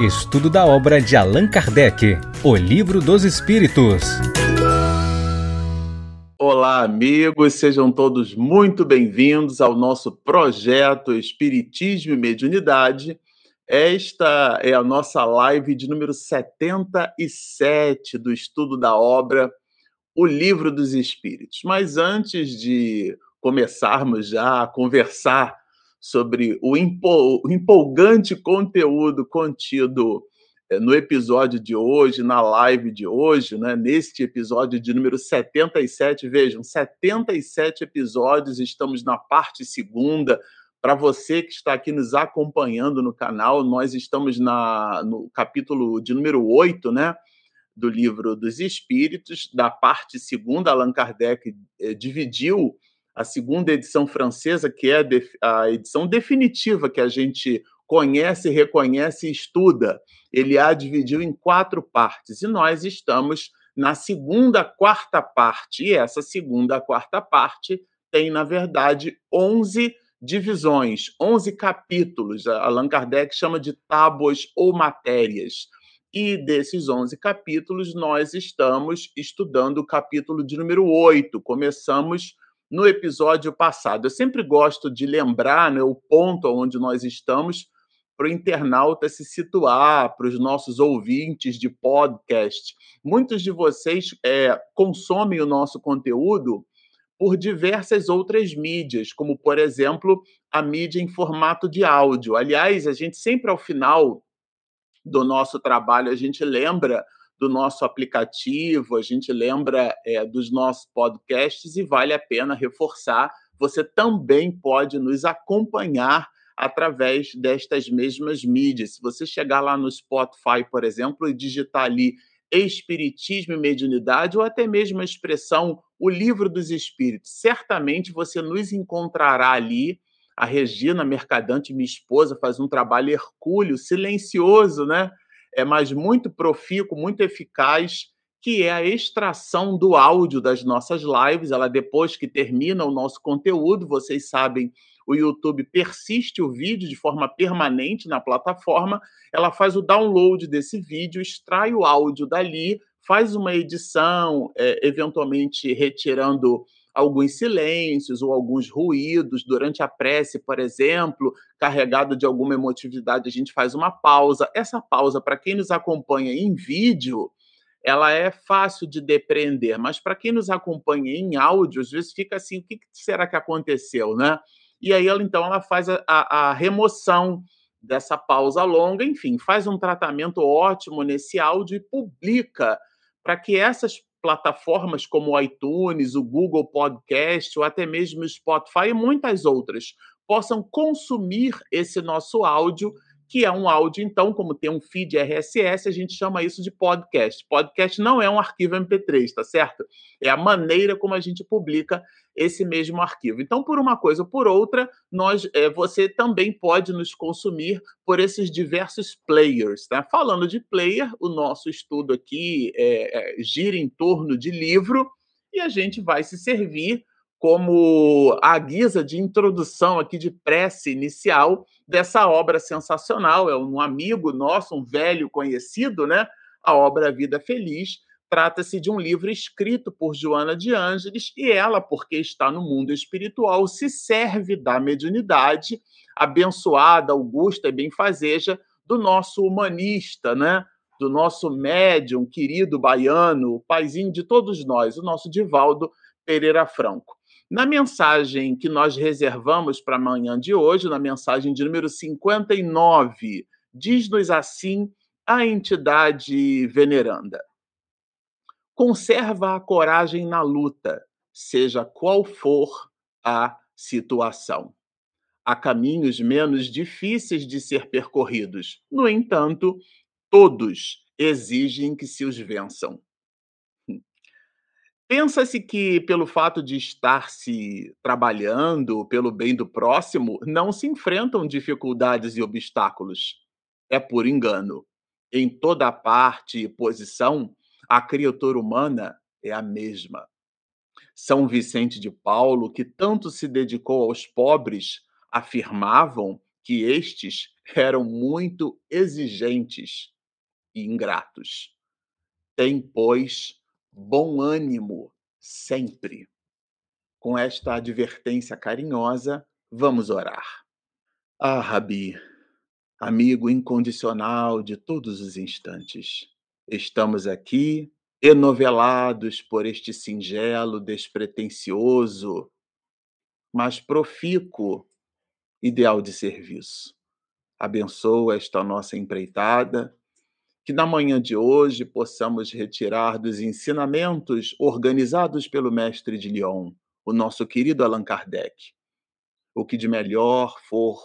Estudo da obra de Allan Kardec, O Livro dos Espíritos. Olá, amigos, sejam todos muito bem-vindos ao nosso projeto Espiritismo e Mediunidade. Esta é a nossa live de número 77 do estudo da obra O Livro dos Espíritos. Mas antes de começarmos já a conversar sobre o empolgante conteúdo contido eh, no episódio de hoje, na live de hoje, né, neste episódio de número 77. Vejam, 77 episódios, estamos na parte segunda. Para você que está aqui nos acompanhando no canal, nós estamos na, no capítulo de número 8, né? Do livro dos Espíritos, da parte segunda, Allan Kardec eh, dividiu a segunda edição francesa, que é a edição definitiva que a gente conhece, reconhece e estuda. Ele a dividiu em quatro partes e nós estamos na segunda quarta parte. E essa segunda quarta parte tem, na verdade, 11 divisões, 11 capítulos. Allan Kardec chama de tábuas ou matérias. E desses 11 capítulos, nós estamos estudando o capítulo de número 8. Começamos no episódio passado. Eu sempre gosto de lembrar né, o ponto onde nós estamos para o internauta se situar, para os nossos ouvintes de podcast. Muitos de vocês é, consomem o nosso conteúdo por diversas outras mídias, como, por exemplo, a mídia em formato de áudio. Aliás, a gente sempre ao final do nosso trabalho, a gente lembra do nosso aplicativo, a gente lembra é, dos nossos podcasts e vale a pena reforçar. Você também pode nos acompanhar através destas mesmas mídias. Se você chegar lá no Spotify, por exemplo, e digitar ali Espiritismo e Mediunidade, ou até mesmo a expressão O Livro dos Espíritos, certamente você nos encontrará ali. A Regina Mercadante, minha esposa, faz um trabalho hercúleo, silencioso, né? É, mas muito profícuo, muito eficaz, que é a extração do áudio das nossas lives. Ela, depois que termina o nosso conteúdo, vocês sabem, o YouTube persiste o vídeo de forma permanente na plataforma. Ela faz o download desse vídeo, extrai o áudio dali, faz uma edição, é, eventualmente retirando alguns silêncios ou alguns ruídos durante a prece, por exemplo, carregado de alguma emotividade, a gente faz uma pausa. Essa pausa, para quem nos acompanha em vídeo, ela é fácil de depreender, mas para quem nos acompanha em áudio, às vezes fica assim, o que será que aconteceu, né? E aí ela então ela faz a, a, remoção dessa pausa longa, enfim, faz um tratamento ótimo nesse áudio e publica para que essas plataformas como o iTunes, o Google Podcast ou até mesmo o Spotify e muitas outras possam consumir esse nosso áudio que é um áudio, então, como tem um feed RSS, a gente chama isso de podcast. Podcast não é um arquivo MP3, tá certo? É a maneira como a gente publica esse mesmo arquivo. Então, por uma coisa ou por outra, nós, é, você também pode nos consumir por esses diversos players. Tá? Falando de player, o nosso estudo aqui é, é, gira em torno de livro e a gente vai se servir como a guisa de introdução aqui de prece inicial dessa obra sensacional. É um amigo nosso, um velho conhecido, né? A obra Vida Feliz. Trata-se de um livro escrito por Joana de Ângeles e ela, porque está no mundo espiritual, se serve da mediunidade abençoada, augusta e benfazeja do nosso humanista, né? do nosso médium querido baiano, o paizinho de todos nós, o nosso Divaldo Pereira Franco. Na mensagem que nós reservamos para amanhã de hoje, na mensagem de número 59, diz-nos assim a entidade veneranda: Conserva a coragem na luta, seja qual for a situação. Há caminhos menos difíceis de ser percorridos. No entanto, todos exigem que se os vençam. Pensa-se que, pelo fato de estar se trabalhando pelo bem do próximo, não se enfrentam dificuldades e obstáculos. É por engano. Em toda parte e posição, a criatura humana é a mesma. São Vicente de Paulo, que tanto se dedicou aos pobres, afirmavam que estes eram muito exigentes e ingratos. Tem, pois, bom ânimo sempre. Com esta advertência carinhosa, vamos orar. Ah, Rabi, amigo incondicional de todos os instantes, estamos aqui enovelados por este singelo, despretensioso, mas profícuo ideal de serviço. Abençoa esta nossa empreitada, que na manhã de hoje possamos retirar dos ensinamentos organizados pelo mestre de Lyon, o nosso querido Allan Kardec, o que de melhor for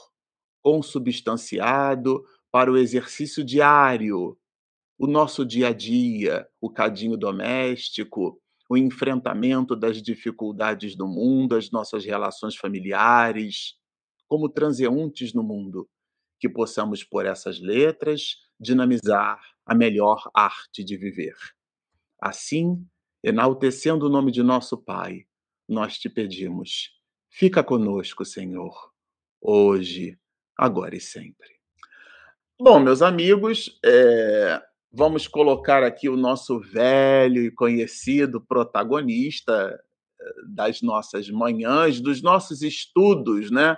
consubstanciado para o exercício diário, o nosso dia a dia, o cadinho doméstico, o enfrentamento das dificuldades do mundo, as nossas relações familiares, como transeuntes no mundo, que possamos, por essas letras, dinamizar a melhor arte de viver. Assim, enaltecendo o nome de nosso Pai, nós te pedimos, fica conosco, Senhor, hoje, agora e sempre. Bom, meus amigos, é, vamos colocar aqui o nosso velho e conhecido protagonista eh, das nossas manhãs, dos nossos estudos, né?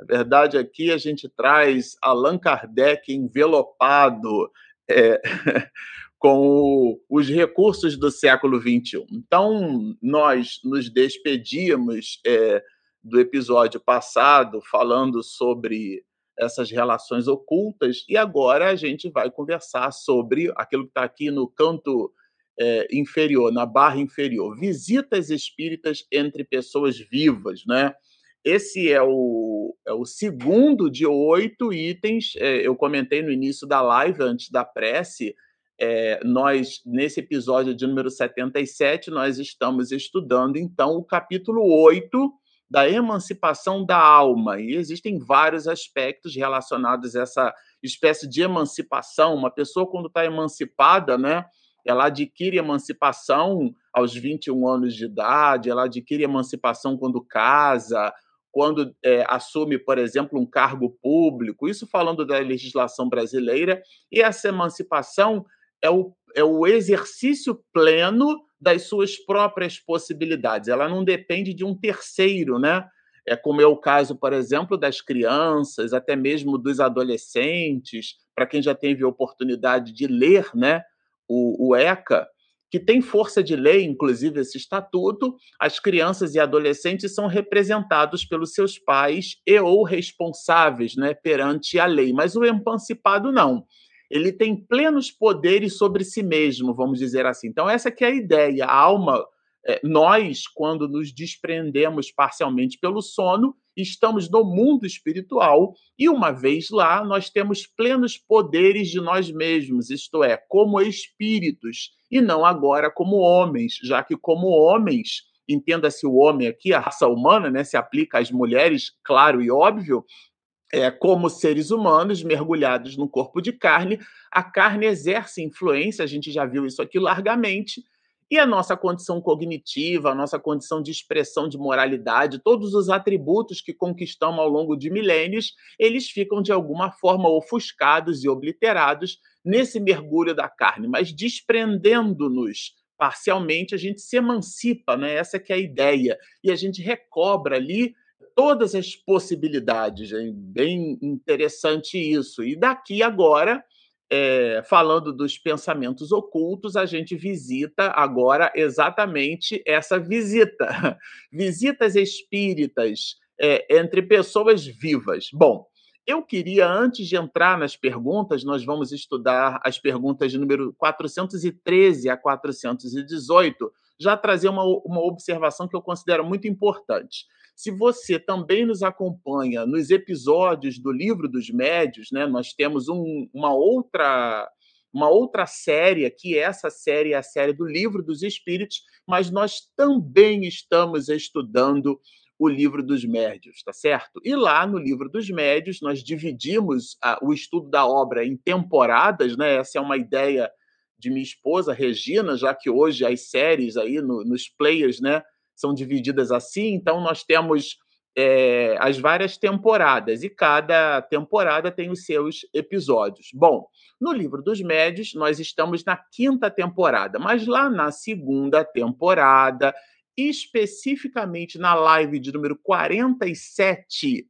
Na verdade, aqui a gente traz Allan Kardec envelopado é, com os recursos do século XXI. Então, nós nos despedimos é, do episódio passado falando sobre essas relações ocultas, e agora a gente vai conversar sobre aquilo que está aqui no canto é, inferior, na barra inferior, visitas espíritas entre pessoas vivas, né? Esse é o, é o segundo de oito itens. É, eu comentei no início da live, antes da prece. É, nós, nesse episódio de número 77, nós estamos estudando, então, o capítulo 8 da emancipação da alma. E existem vários aspectos relacionados a essa espécie de emancipação. Uma pessoa, quando está emancipada, né? Ela adquire emancipação aos 21 anos de idade, ela adquire emancipação quando casa, quando é, assume, por exemplo, um cargo público, isso falando da legislação brasileira, e essa emancipação é o, é o exercício pleno das suas próprias possibilidades. Ela não depende de um terceiro, né? É como é o caso, por exemplo, das crianças, até mesmo dos adolescentes, para quem já teve a oportunidade de ler, né, o, o ECA, que tem força de lei, inclusive esse estatuto, as crianças e adolescentes são representados pelos seus pais e ou responsáveis né, perante a lei, mas o emancipado não. Ele tem plenos poderes sobre si mesmo, vamos dizer assim. Então, essa que é a ideia. A alma, nós, quando nos desprendemos parcialmente pelo sono, estamos no mundo espiritual e, uma vez lá, nós temos plenos poderes de nós mesmos, isto é, como espíritos, e não agora como homens, já que, como homens, entenda-se o homem aqui, a raça humana, né, se aplica às mulheres, claro e óbvio, é, como seres humanos mergulhados no corpo de carne, a carne exerce influência, a gente já viu isso aqui largamente, e a nossa condição cognitiva, a nossa condição de expressão de moralidade, todos os atributos que conquistamos ao longo de milênios, eles ficam de alguma forma ofuscados e obliterados nesse mergulho da carne, mas desprendendo-nos parcialmente, a gente se emancipa, né? Essa que é a ideia, e a gente recobra ali todas as possibilidades, bem interessante isso. E daqui agora é, falando dos pensamentos ocultos, a gente visita agora exatamente essa visita. Visitas espíritas é, entre pessoas vivas. Bom, eu queria, antes de entrar nas perguntas, nós vamos estudar as perguntas de número 413 a 418, já trazer uma, uma observação que eu considero muito importante. Se você também nos acompanha nos episódios do Livro dos Médios, né, nós temos um, uma outra uma outra série aqui, essa série é a série do Livro dos Espíritos, mas nós também estamos estudando o Livro dos Médios, tá certo? E lá no Livro dos Médios nós dividimos a, o estudo da obra em temporadas, né? Essa é uma ideia de minha esposa Regina, já que hoje as séries aí no, nos players, né, são divididas assim. Então, nós temos é, as várias temporadas, e cada temporada tem os seus episódios. Bom, no livro dos médios, nós estamos na quinta temporada, mas lá na segunda temporada, especificamente na live de número 47,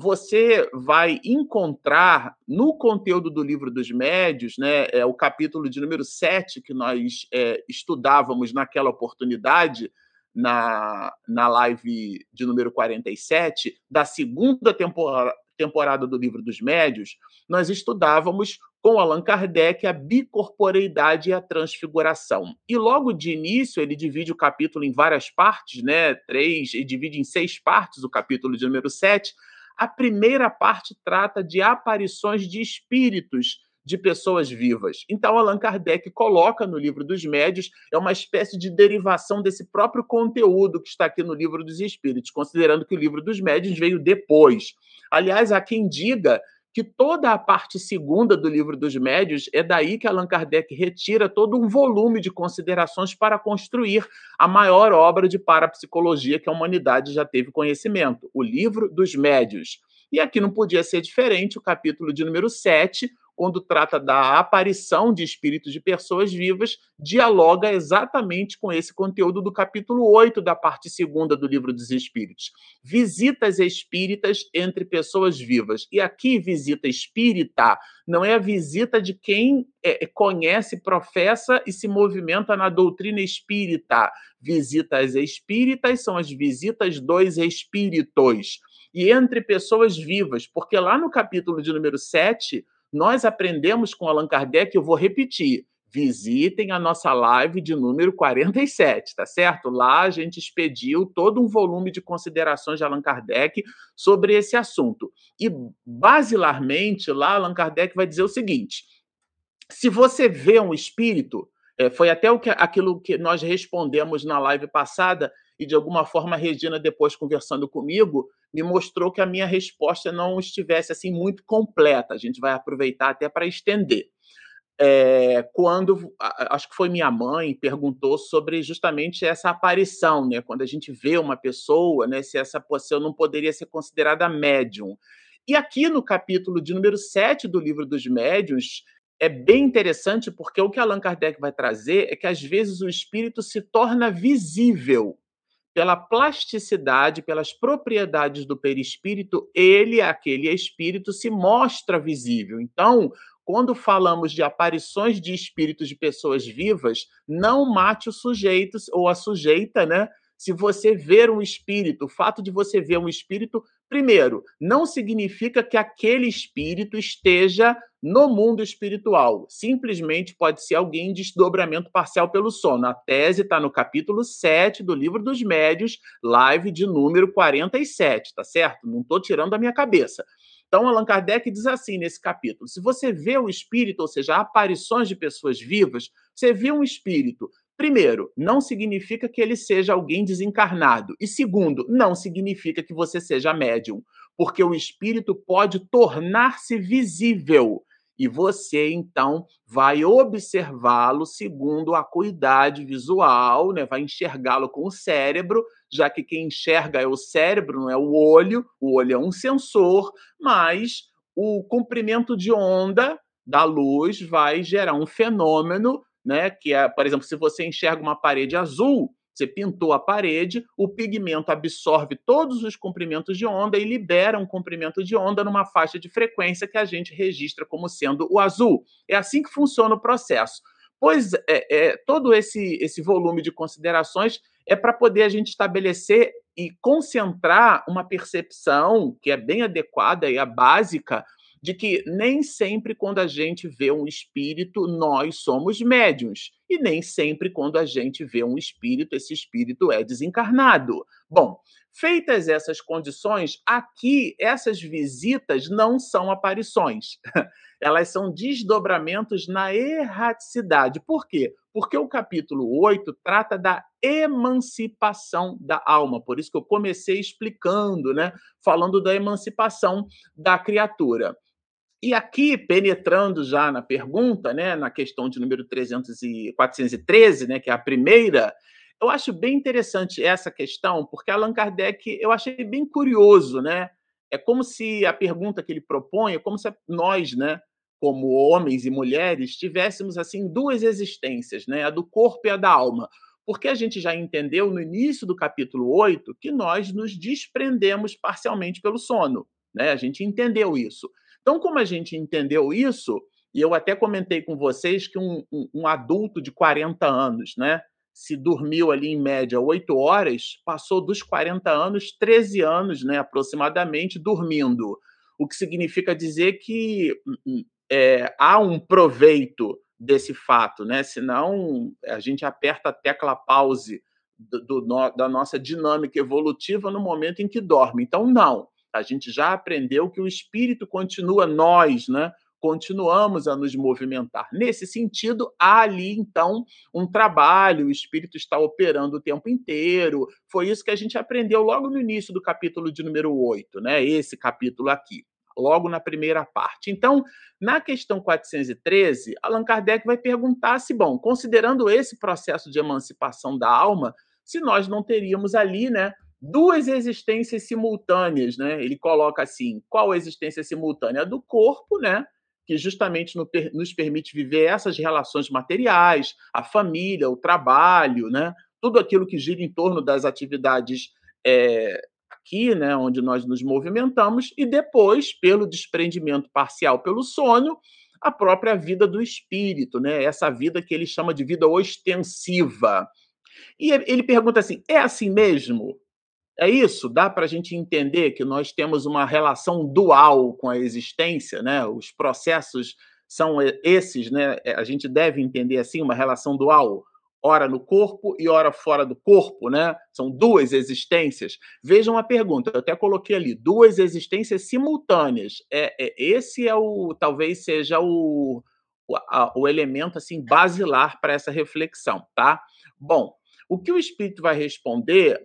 você vai encontrar no conteúdo do livro dos médios, né, é o capítulo de número 7 que nós é, estudávamos naquela oportunidade, na, na live de número 47, da segunda temporada, temporada do livro dos médios, nós estudávamos com Allan Kardec a bicorporeidade e a transfiguração. E logo de início ele divide o capítulo em várias partes, né? Três, e divide em seis partes o capítulo de número 7. A primeira parte trata de aparições de espíritos de pessoas vivas. Então, Allan Kardec coloca no livro dos médios, é uma espécie de derivação desse próprio conteúdo que está aqui no livro dos espíritos, considerando que o livro dos médios veio depois. Aliás, há quem diga que toda a parte segunda do livro dos médios é daí que Allan Kardec retira todo um volume de considerações para construir a maior obra de parapsicologia que a humanidade já teve conhecimento, o livro dos médios. E aqui não podia ser diferente, o capítulo de número 7, quando trata da aparição de espíritos de pessoas vivas, dialoga exatamente com esse conteúdo do capítulo 8 da parte segunda do livro dos Espíritos. Visitas espíritas entre pessoas vivas. E aqui, visita espírita não é a visita de quem é, conhece, professa e se movimenta na doutrina espírita. Visitas espíritas são as visitas dos espíritos. E entre pessoas vivas, porque lá no capítulo de número 7, nós aprendemos com Allan Kardec, eu vou repetir, visitem a nossa live de número 47, tá certo? Lá a gente expediu todo um volume de considerações de Allan Kardec sobre esse assunto. E, basilarmente, lá Allan Kardec vai dizer o seguinte: se você vê um espírito, é, foi até o que, aquilo que nós respondemos na live passada, e de alguma forma a Regina, depois conversando comigo, me mostrou que a minha resposta não estivesse assim muito completa. A gente vai aproveitar até para estender. É, quando acho que foi minha mãe perguntou sobre justamente essa aparição, né? Quando a gente vê uma pessoa, né? Se essa pessoa não poderia ser considerada médium. E aqui no capítulo de número 7 do livro dos médiuns, é bem interessante porque o que Allan Kardec vai trazer é que às vezes o espírito se torna visível pela plasticidade, pelas propriedades do perispírito, ele, aquele espírito, se mostra visível. Então, quando falamos de aparições de espíritos de pessoas vivas, não mate o sujeito ou a sujeita, né? Se você ver um espírito, o fato de você ver um espírito, primeiro, não significa que aquele espírito esteja no mundo espiritual. Simplesmente pode ser alguém em desdobramento parcial pelo sono. A tese está no capítulo 7 do livro dos médios, live de número 47, tá certo? Não estou tirando da minha cabeça. Então, Allan Kardec diz assim nesse capítulo: se você vê o espírito, ou seja, aparições de pessoas vivas, você vê um espírito Primeiro, não significa que ele seja alguém desencarnado. E segundo, não significa que você seja médium, porque o espírito pode tornar-se visível. E você, então, vai observá-lo segundo a acuidade visual, né? vai enxergá-lo com o cérebro, já que quem enxerga é o cérebro, não é o olho. O olho é um sensor, mas o comprimento de onda da luz vai gerar um fenômeno né? Que é, por exemplo, se você enxerga uma parede azul, você pintou a parede, o pigmento absorve todos os comprimentos de onda e libera um comprimento de onda numa faixa de frequência que a gente registra como sendo o azul. É assim que funciona o processo. Pois é, é todo esse, esse volume de considerações é para poder a gente estabelecer e concentrar uma percepção que é bem adequada e a básica de que nem sempre quando a gente vê um espírito, nós somos médiums. E nem sempre quando a gente vê um espírito, esse espírito é desencarnado. Bom, feitas essas condições, aqui essas visitas não são aparições. Elas são desdobramentos na erraticidade. Por quê? Porque o capítulo 8 trata da emancipação da alma. Por isso que eu comecei explicando, né? Falando da emancipação da criatura. E aqui, penetrando já na pergunta, né, na questão de número 300 e 413, né, que é a primeira, eu acho bem interessante essa questão, porque Allan Kardec, eu achei bem curioso, né? É como se a pergunta que ele propõe, é como se nós, né, como homens e mulheres, tivéssemos assim duas existências, né? A do corpo e a da alma. Porque a gente já entendeu no início do capítulo 8 que nós nos desprendemos parcialmente pelo sono, né? A gente entendeu isso. Então, como a gente entendeu isso, e eu até comentei com vocês que um, um, um adulto de 40 anos, né? Se dormiu ali em média 8 horas, passou dos 40 anos, 13 anos, né, aproximadamente, dormindo. O que significa dizer que é, há um proveito desse fato, né? Senão a gente aperta a tecla pause do, do, da nossa dinâmica evolutiva no momento em que dorme. Então, não. A gente já aprendeu que o espírito continua nós, né? continuamos a nos movimentar. Nesse sentido, há ali, então, um trabalho, o espírito está operando o tempo inteiro. Foi isso que a gente aprendeu logo no início do capítulo de número 8, né? Esse capítulo aqui, logo na primeira parte. Então, na questão 413, Allan Kardec vai perguntar se, bom, considerando esse processo de emancipação da alma, se nós não teríamos ali, né, duas existências simultâneas, né? Ele coloca assim: qual a existência simultânea do corpo, né? que justamente nos permite viver essas relações materiais, a família, o trabalho, né? tudo aquilo que gira em torno das atividades é, aqui, né, onde nós nos movimentamos, e depois, pelo desprendimento parcial pelo sono, a própria vida do espírito, né? essa vida que ele chama de vida ostensiva. E ele pergunta assim: é assim mesmo? É isso? Dá para a gente entender que nós temos uma relação dual com a existência, né? Os processos são esses, né? É, a gente deve entender assim uma relação dual, ora no corpo e ora fora do corpo, né? São duas existências. Vejam a pergunta, eu até coloquei ali, duas existências simultâneas. É, é esse é o, talvez seja o, o, a, o elemento assim basilar para essa reflexão, tá? Bom, o que o espírito vai responder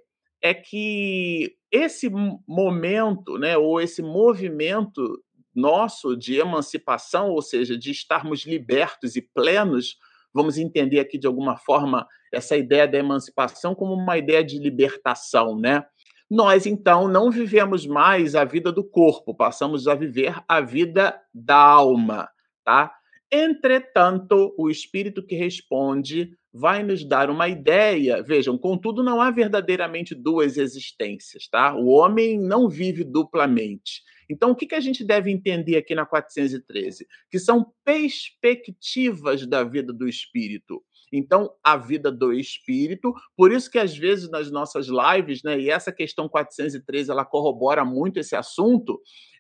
é que esse momento, né, ou esse movimento nosso de emancipação, ou seja, de estarmos libertos e plenos, vamos entender aqui de alguma forma essa ideia da emancipação como uma ideia de libertação, né? Nós então não vivemos mais a vida do corpo, passamos a viver a vida da alma, tá? Entretanto, o espírito que responde vai nos dar uma ideia. Vejam, contudo, não há verdadeiramente duas existências, tá? O homem não vive duplamente. Então, o que, que a gente deve entender aqui na 413? Que são perspectivas da vida do espírito. Então, a vida do espírito, por isso que às vezes nas nossas lives, né, e essa questão 413 ela corrobora muito esse assunto,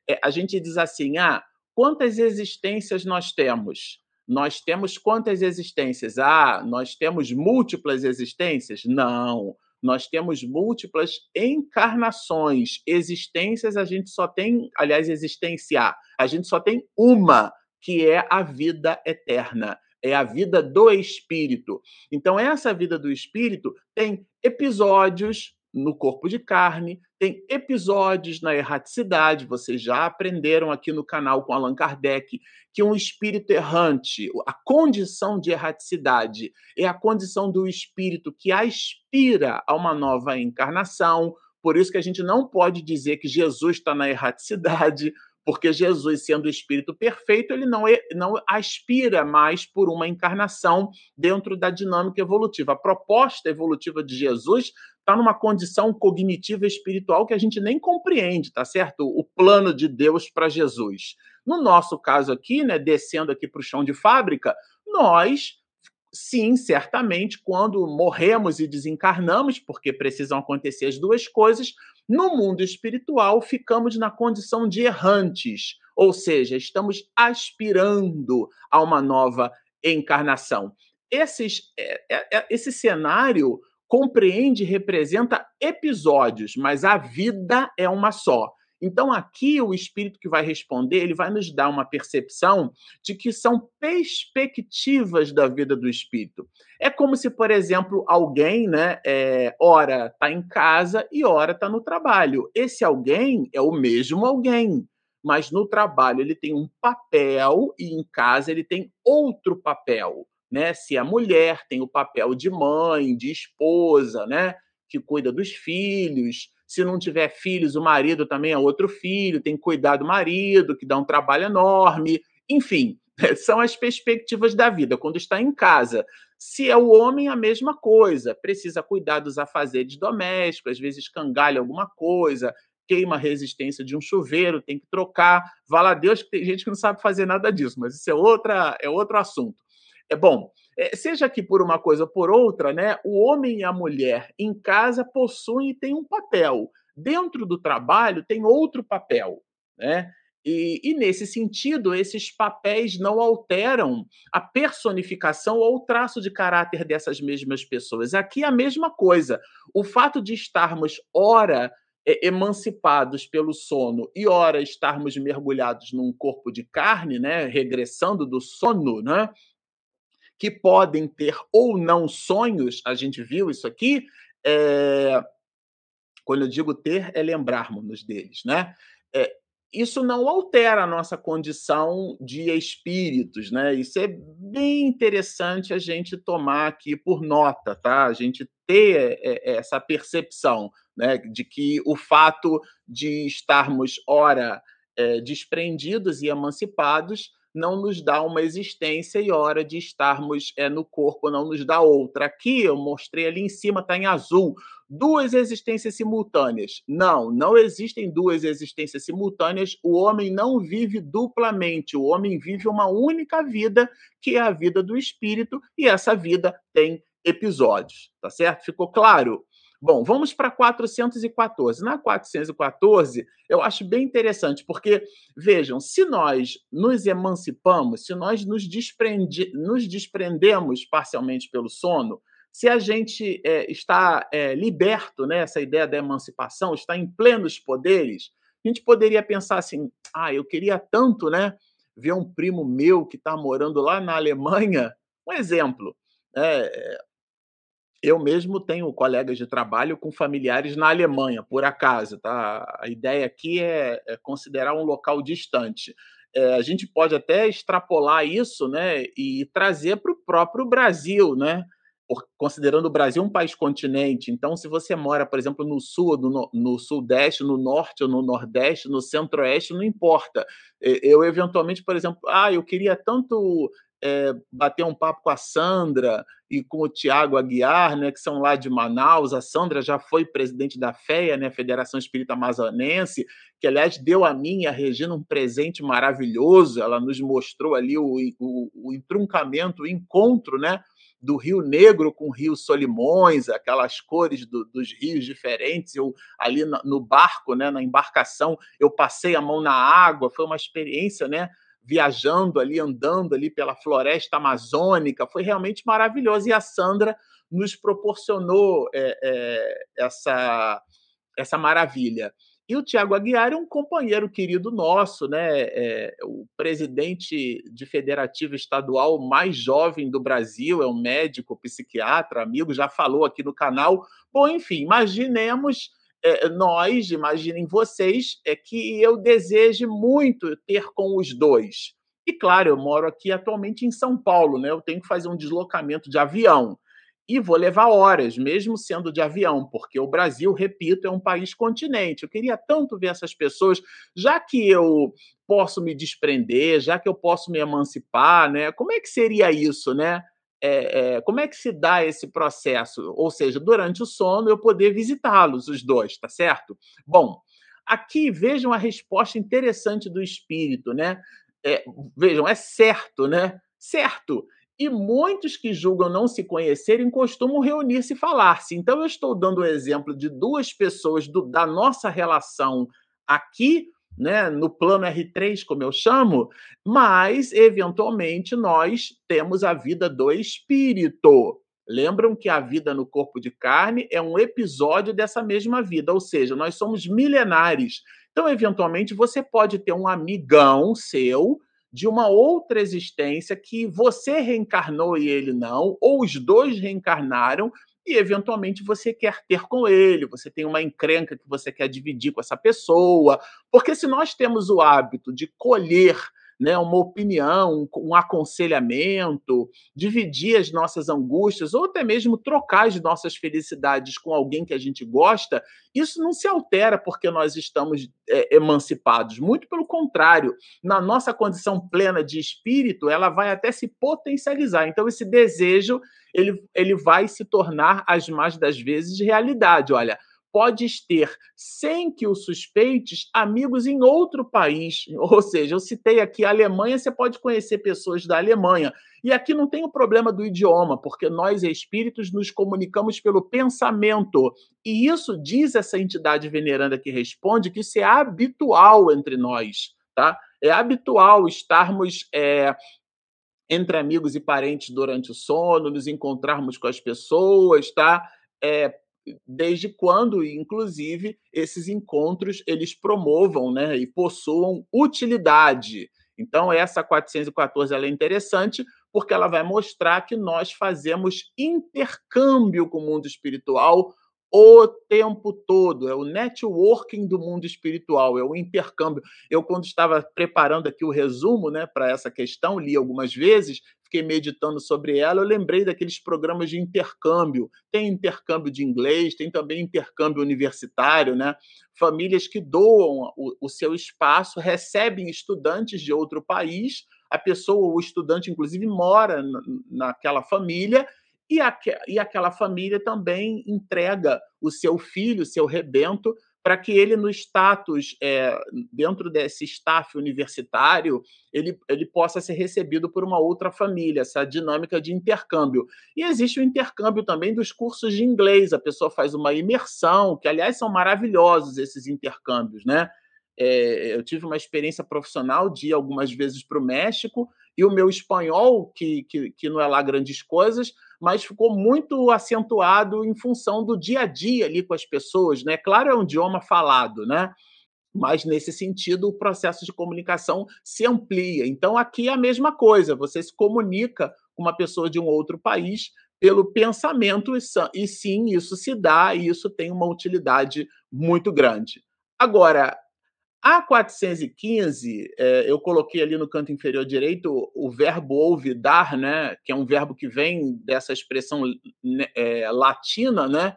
é, a gente diz assim: ah, quantas existências nós temos? Nós temos quantas existências? Ah, nós temos múltiplas existências? Não. Nós temos múltiplas encarnações. Existências a gente só tem, aliás, existência, a gente só tem uma, que é a vida eterna é a vida do espírito. Então, essa vida do espírito tem episódios no corpo de carne, tem episódios na erraticidade, vocês já aprenderam aqui no canal com Allan Kardec que um espírito errante, a condição de erraticidade, é a condição do espírito que aspira a uma nova encarnação. Por isso que a gente não pode dizer que Jesus está na erraticidade, porque Jesus, sendo o Espírito perfeito, ele não, é, não aspira mais por uma encarnação dentro da dinâmica evolutiva. A proposta evolutiva de Jesus está numa condição cognitiva espiritual que a gente nem compreende, tá certo? O plano de Deus para Jesus. No nosso caso aqui, né, descendo aqui para o chão de fábrica, nós sim, certamente, quando morremos e desencarnamos, porque precisam acontecer as duas coisas, no mundo espiritual ficamos na condição de errantes, ou seja, estamos aspirando a uma nova encarnação. Esses, é, é, é, esse cenário compreende e representa episódios, mas a vida é uma só. Então, aqui, o espírito que vai responder, ele vai nos dar uma percepção de que são perspectivas da vida do espírito. É como se, por exemplo, alguém, né, é, ora está em casa e ora está no trabalho. Esse alguém é o mesmo alguém, mas no trabalho ele tem um papel e em casa ele tem outro papel. Né? Se a mulher tem o papel de mãe, de esposa, né? Que cuida dos filhos. Se não tiver filhos, o marido também é outro filho, tem que cuidar do marido, que dá um trabalho enorme. Enfim, são as perspectivas da vida. Quando está em casa, se é o homem, a mesma coisa. Precisa cuidar dos afazeres domésticos, às vezes cangalha alguma coisa, queima a resistência de um chuveiro, tem que trocar. Vala a Deus que tem gente que não sabe fazer nada disso, mas isso é, outra, é outro assunto. É bom, é, seja que por uma coisa ou por outra, né, o homem e a mulher em casa possuem e têm um papel. Dentro do trabalho tem outro papel, né? E, e, nesse sentido, esses papéis não alteram a personificação ou o traço de caráter dessas mesmas pessoas. Aqui é a mesma coisa. O fato de estarmos, ora, emancipados pelo sono e ora estarmos mergulhados num corpo de carne, né, regressando do sono, né, que podem ter ou não sonhos, a gente viu isso aqui, é... quando eu digo ter, é lembrarmos-nos deles, né? É, isso não altera a nossa condição de espíritos, né? Isso é bem interessante a gente tomar aqui por nota, tá? A gente ter é, é, essa percepção, né, de que o fato de estarmos ora é, desprendidos e emancipados não nos dá uma existência e hora de estarmos é, no corpo não nos dá outra. Aqui eu mostrei ali em cima, está em azul, duas existências simultâneas. Não, não existem duas existências simultâneas. O homem não vive duplamente. O homem vive uma única vida, que é a vida do espírito, e essa vida tem episódios, tá certo? Ficou claro? Bom, vamos para 414. Na 414, eu acho bem interessante, porque, vejam, se nós nos emancipamos, se nós nos, desprende, nos desprendemos parcialmente pelo sono, se a gente é, está é, liberto, né, essa ideia da emancipação, está em plenos poderes, a gente poderia pensar assim: ah, eu queria tanto né, ver um primo meu que está morando lá na Alemanha. Um exemplo. É, eu mesmo tenho colegas de trabalho com familiares na Alemanha, por acaso, tá? A ideia aqui é, é considerar um local distante. É, a gente pode até extrapolar isso, né, e trazer para o próprio Brasil, né? Considerando o Brasil um país continente. Então, se você mora, por exemplo, no sul, no, no sudeste, no norte ou no nordeste, no centro-oeste, não importa. Eu, eventualmente, por exemplo, ah, eu queria tanto é, bater um papo com a Sandra e com o Tiago Aguiar, né, que são lá de Manaus. A Sandra já foi presidente da FEA, né, Federação Espírita Amazonense, que, aliás, deu a mim e a Regina um presente maravilhoso. Ela nos mostrou ali o, o, o entroncamento, o encontro né, do Rio Negro com o Rio Solimões, aquelas cores do, dos rios diferentes. Eu ali no, no barco, né, na embarcação, eu passei a mão na água, foi uma experiência, né? Viajando ali, andando ali pela floresta amazônica, foi realmente maravilhoso. E a Sandra nos proporcionou é, é, essa, essa maravilha. E o Tiago Aguiar é um companheiro querido nosso, né? É, o presidente de federativa estadual mais jovem do Brasil, é um médico, psiquiatra, amigo, já falou aqui no canal. Bom, enfim, imaginemos é, nós, imaginem vocês, é que eu deseje muito ter com os dois. E claro, eu moro aqui atualmente em São Paulo, né? Eu tenho que fazer um deslocamento de avião. E vou levar horas, mesmo sendo de avião, porque o Brasil, repito, é um país continente. Eu queria tanto ver essas pessoas, já que eu posso me desprender, já que eu posso me emancipar, né? Como é que seria isso, né? É, é, como é que se dá esse processo? Ou seja, durante o sono eu poder visitá-los, os dois, tá certo? Bom, aqui vejam a resposta interessante do espírito, né? É, vejam, é certo, né? Certo. E muitos que julgam não se conhecerem costumam reunir-se e falar-se. Então, eu estou dando o exemplo de duas pessoas do, da nossa relação aqui né, no plano R3, como eu chamo, mas, eventualmente, nós temos a vida do espírito. Lembram que a vida no corpo de carne é um episódio dessa mesma vida, ou seja, nós somos milenares. Então, eventualmente, você pode ter um amigão seu de uma outra existência que você reencarnou e ele não, ou os dois reencarnaram e eventualmente você quer ter com ele, você tem uma encrenca que você quer dividir com essa pessoa, porque se nós temos o hábito de colher né, uma opinião, um aconselhamento, dividir as nossas angústias, ou até mesmo trocar as nossas felicidades com alguém que a gente gosta, isso não se altera porque nós estamos é, emancipados. Muito pelo contrário, na nossa condição plena de espírito, ela vai até se potencializar. Então, esse desejo ele, ele vai se tornar, as mais das vezes, realidade. Olha, podes ter, sem que o suspeites, amigos em outro país. Ou seja, eu citei aqui a Alemanha, você pode conhecer pessoas da Alemanha. E aqui não tem o problema do idioma, porque nós espíritos nos comunicamos pelo pensamento. E isso diz essa entidade veneranda que responde que isso é habitual entre nós, tá? É habitual estarmos é, entre amigos e parentes durante o sono, nos encontrarmos com as pessoas, tá? É, desde quando, inclusive, esses encontros eles promovam né, e possuam utilidade. Então, essa 414 ela é interessante porque ela vai mostrar que nós fazemos intercâmbio com o mundo espiritual o tempo todo, é o networking do mundo espiritual, é o intercâmbio. Eu, quando estava preparando aqui o resumo né, para essa questão, li algumas vezes, fiquei meditando sobre ela, eu lembrei daqueles programas de intercâmbio. Tem intercâmbio de inglês, tem também intercâmbio universitário, né? Famílias que doam o, o seu espaço, recebem estudantes de outro país, a pessoa, o estudante, inclusive, mora naquela família e, aqu e aquela família também entrega o seu filho, o seu rebento, para que ele, no status, é, dentro desse staff universitário, ele, ele possa ser recebido por uma outra família, essa dinâmica de intercâmbio. E existe o intercâmbio também dos cursos de inglês, a pessoa faz uma imersão, que, aliás, são maravilhosos esses intercâmbios, né? É, eu tive uma experiência profissional de ir algumas vezes para o México, e o meu espanhol, que, que, que não é lá grandes coisas, mas ficou muito acentuado em função do dia a dia ali com as pessoas, né? Claro, é um idioma falado, né? Mas nesse sentido, o processo de comunicação se amplia. Então, aqui é a mesma coisa, você se comunica com uma pessoa de um outro país pelo pensamento, e sim, isso se dá e isso tem uma utilidade muito grande. Agora, a 415, é, eu coloquei ali no canto inferior direito o, o verbo olvidar, né, que é um verbo que vem dessa expressão é, latina, né?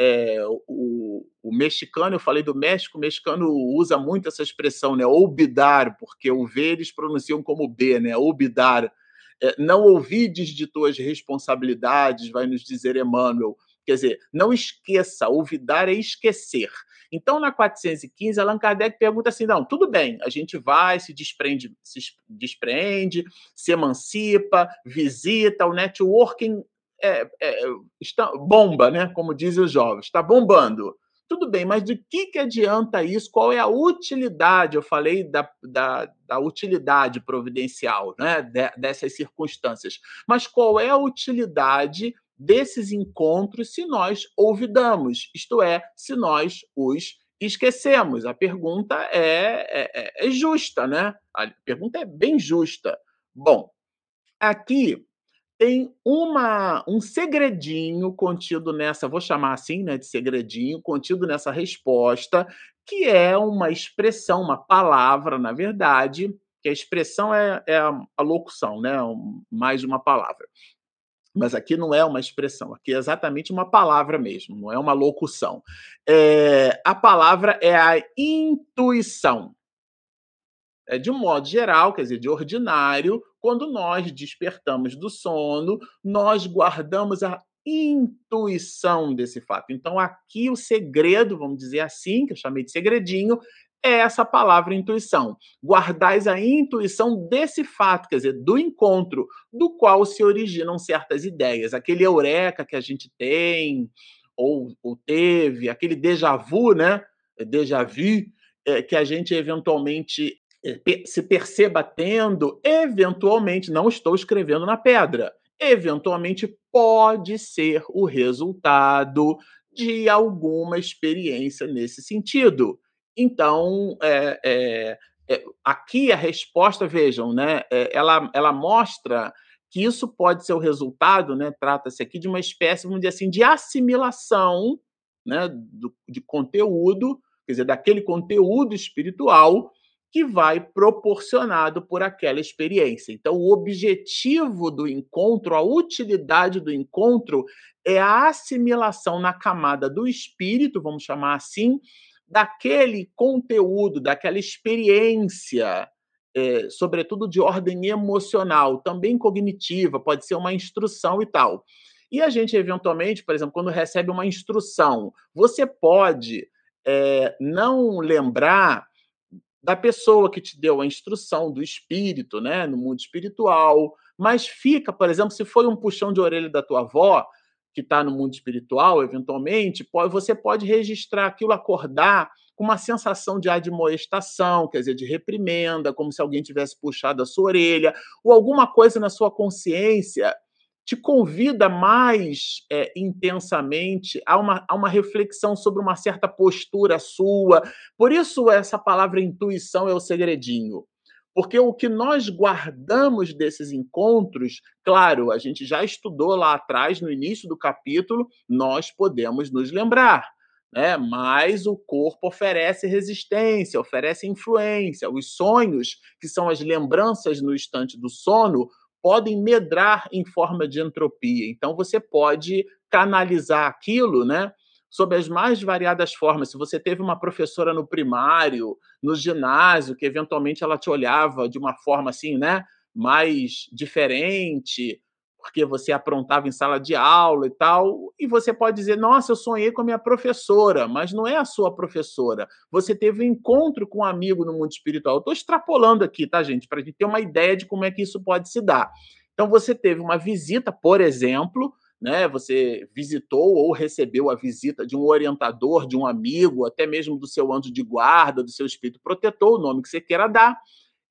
É, o, o, mexicano, eu falei do México, o mexicano usa muito essa expressão, né? Olvidar, porque o V eles pronunciam como B, né? Olvidar. É, não ouvides de tuas responsabilidades, vai nos dizer Emmanuel. Quer dizer, não esqueça, olvidar é esquecer. Então, na 415, Allan Kardec pergunta assim: não, tudo bem, a gente vai, se desprende, se desprende, se emancipa, visita, o networking é, é, está, bomba, né? Como dizem os jovens, está bombando. Tudo bem, mas de que, que adianta isso? Qual é a utilidade? Eu falei da, da, da utilidade providencial né? De, dessas circunstâncias. Mas qual é a utilidade desses encontros se nós olvidamos, isto é, se nós os esquecemos. A pergunta é, é, é, é justa, né? A pergunta é bem justa. Bom, aqui tem uma, um segredinho contido nessa, vou chamar assim, né, de segredinho, contido nessa resposta, que é uma expressão, uma palavra, na verdade, que a expressão é, é a, locução, né, mais uma palavra. Mas aqui não é uma expressão, aqui é exatamente uma palavra mesmo, não é uma locução. É, a palavra é a intuição. É de um modo geral, quer dizer, de ordinário, quando nós despertamos do sono, nós guardamos a intuição desse fato. Então, aqui o segredo, vamos dizer assim, que eu chamei de segredinho, é essa palavra intuição. Guardais a intuição desse fato, quer dizer, do encontro, do qual se originam certas ideias. Aquele eureka que a gente tem, ou, ou teve, aquele déjà vu, né? Déjà vu, é, que a gente eventualmente é, se perceba tendo, eventualmente, não estou escrevendo na pedra, eventualmente pode ser o resultado de alguma experiência nesse sentido. Então, é, é, é, aqui a resposta, vejam, né, é, ela, ela mostra que isso pode ser o resultado, né, trata-se aqui de uma espécie, vamos dizer assim, de assimilação né, do, de conteúdo, quer dizer, daquele conteúdo espiritual que vai proporcionado por aquela experiência. Então, o objetivo do encontro, a utilidade do encontro é a assimilação na camada do espírito, vamos chamar assim, daquele conteúdo, daquela experiência, é, sobretudo de ordem emocional, também cognitiva, pode ser uma instrução e tal. E a gente, eventualmente, por exemplo, quando recebe uma instrução, você pode é, não lembrar da pessoa que te deu a instrução, do espírito, né, no mundo espiritual, mas fica, por exemplo, se foi um puxão de orelha da tua avó, que está no mundo espiritual, eventualmente, pode, você pode registrar aquilo, acordar com uma sensação de admoestação, quer dizer, de reprimenda, como se alguém tivesse puxado a sua orelha, ou alguma coisa na sua consciência te convida mais é, intensamente a uma, a uma reflexão sobre uma certa postura sua. Por isso, essa palavra intuição é o segredinho. Porque o que nós guardamos desses encontros, claro, a gente já estudou lá atrás, no início do capítulo, nós podemos nos lembrar. Né? Mas o corpo oferece resistência, oferece influência. Os sonhos, que são as lembranças no instante do sono, podem medrar em forma de entropia. Então, você pode canalizar aquilo, né? Sob as mais variadas formas. Se você teve uma professora no primário, no ginásio, que eventualmente ela te olhava de uma forma assim, né? Mais diferente, porque você aprontava em sala de aula e tal, e você pode dizer: Nossa, eu sonhei com a minha professora, mas não é a sua professora. Você teve um encontro com um amigo no mundo espiritual. Estou extrapolando aqui, tá, gente, para a gente ter uma ideia de como é que isso pode se dar. Então, você teve uma visita, por exemplo, né? Você visitou ou recebeu a visita de um orientador, de um amigo, até mesmo do seu anjo de guarda, do seu espírito protetor, o nome que você queira dar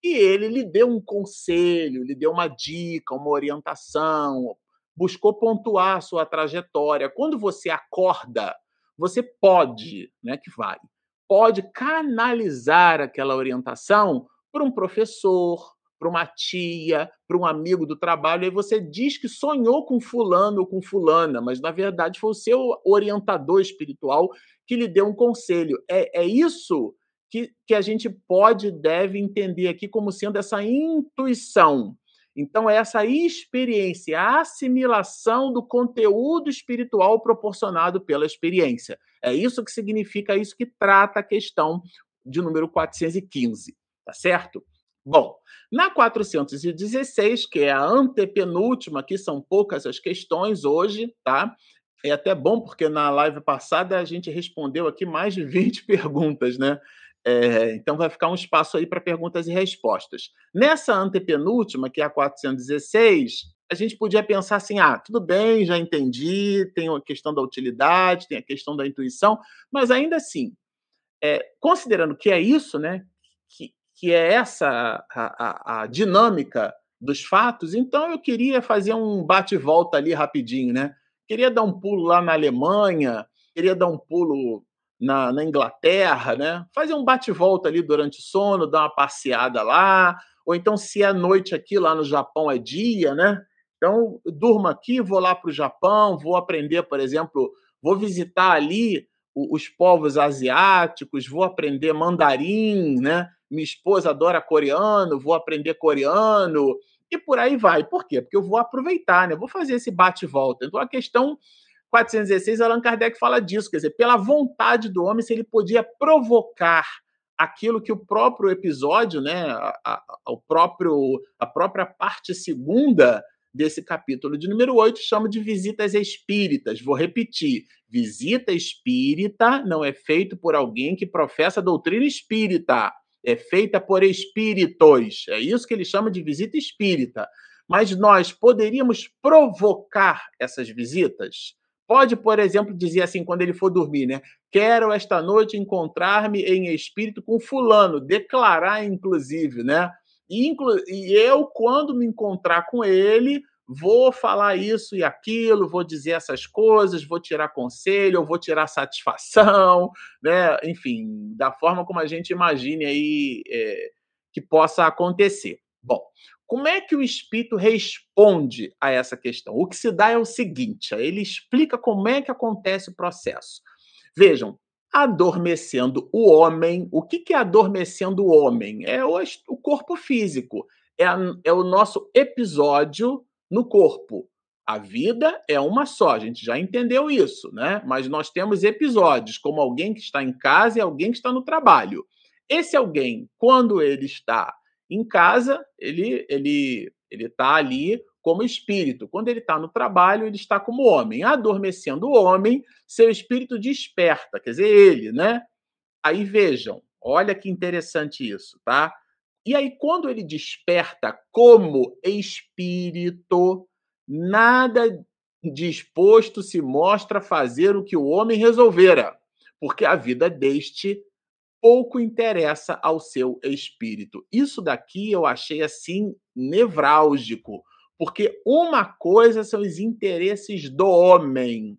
e ele lhe deu um conselho, lhe deu uma dica, uma orientação, buscou pontuar a sua trajetória. Quando você acorda, você pode, né, que vai, pode canalizar aquela orientação para um professor, para uma tia, para um amigo do trabalho, e você diz que sonhou com fulano ou com fulana, mas na verdade foi o seu orientador espiritual que lhe deu um conselho. É, é isso que, que a gente pode deve entender aqui como sendo essa intuição. Então, é essa experiência, a assimilação do conteúdo espiritual proporcionado pela experiência. É isso que significa, isso que trata a questão de número 415, tá certo? Bom, na 416, que é a antepenúltima, que são poucas as questões hoje, tá? É até bom porque na live passada a gente respondeu aqui mais de 20 perguntas, né? É, então, vai ficar um espaço aí para perguntas e respostas. Nessa antepenúltima, que é a 416, a gente podia pensar assim: ah, tudo bem, já entendi, tem a questão da utilidade, tem a questão da intuição, mas ainda assim, é, considerando que é isso, né, que, que é essa a, a, a dinâmica dos fatos, então eu queria fazer um bate-volta ali rapidinho, né? Queria dar um pulo lá na Alemanha, queria dar um pulo na, na Inglaterra, né? Fazer um bate-volta ali durante o sono, dar uma passeada lá, ou então se é noite aqui lá no Japão é dia, né? Então, durmo aqui, vou lá para o Japão, vou aprender, por exemplo, vou visitar ali os povos asiáticos, vou aprender mandarim, né? Minha esposa adora coreano, vou aprender coreano e por aí vai. Por quê? Porque eu vou aproveitar, né? Vou fazer esse bate-volta. Então a questão 416, Allan Kardec fala disso, quer dizer, pela vontade do homem, se ele podia provocar aquilo que o próprio episódio, né, a, a, o próprio, a própria parte segunda desse capítulo de número 8 chama de visitas espíritas. Vou repetir: visita espírita não é feito por alguém que professa doutrina espírita, é feita por espíritos. É isso que ele chama de visita espírita. Mas nós poderíamos provocar essas visitas? Pode, por exemplo, dizer assim quando ele for dormir, né? Quero esta noite encontrar-me em espírito com fulano, declarar inclusive, né? E, e eu, quando me encontrar com ele, vou falar isso e aquilo, vou dizer essas coisas, vou tirar conselho, vou tirar satisfação, né? Enfim, da forma como a gente imagine aí é, que possa acontecer. Bom, como é que o espírito responde a essa questão? O que se dá é o seguinte: ele explica como é que acontece o processo. Vejam, adormecendo o homem. O que, que é adormecendo o homem? É o, o corpo físico, é, a, é o nosso episódio no corpo. A vida é uma só, a gente já entendeu isso, né? Mas nós temos episódios, como alguém que está em casa e alguém que está no trabalho. Esse alguém, quando ele está em casa, ele ele ele está ali como espírito. Quando ele está no trabalho, ele está como homem. Adormecendo o homem, seu espírito desperta, quer dizer, ele, né? Aí vejam, olha que interessante isso, tá? E aí, quando ele desperta como espírito, nada disposto se mostra fazer o que o homem resolvera, porque a vida deste pouco interessa ao seu espírito. Isso daqui eu achei assim nevrálgico, porque uma coisa são os interesses do homem,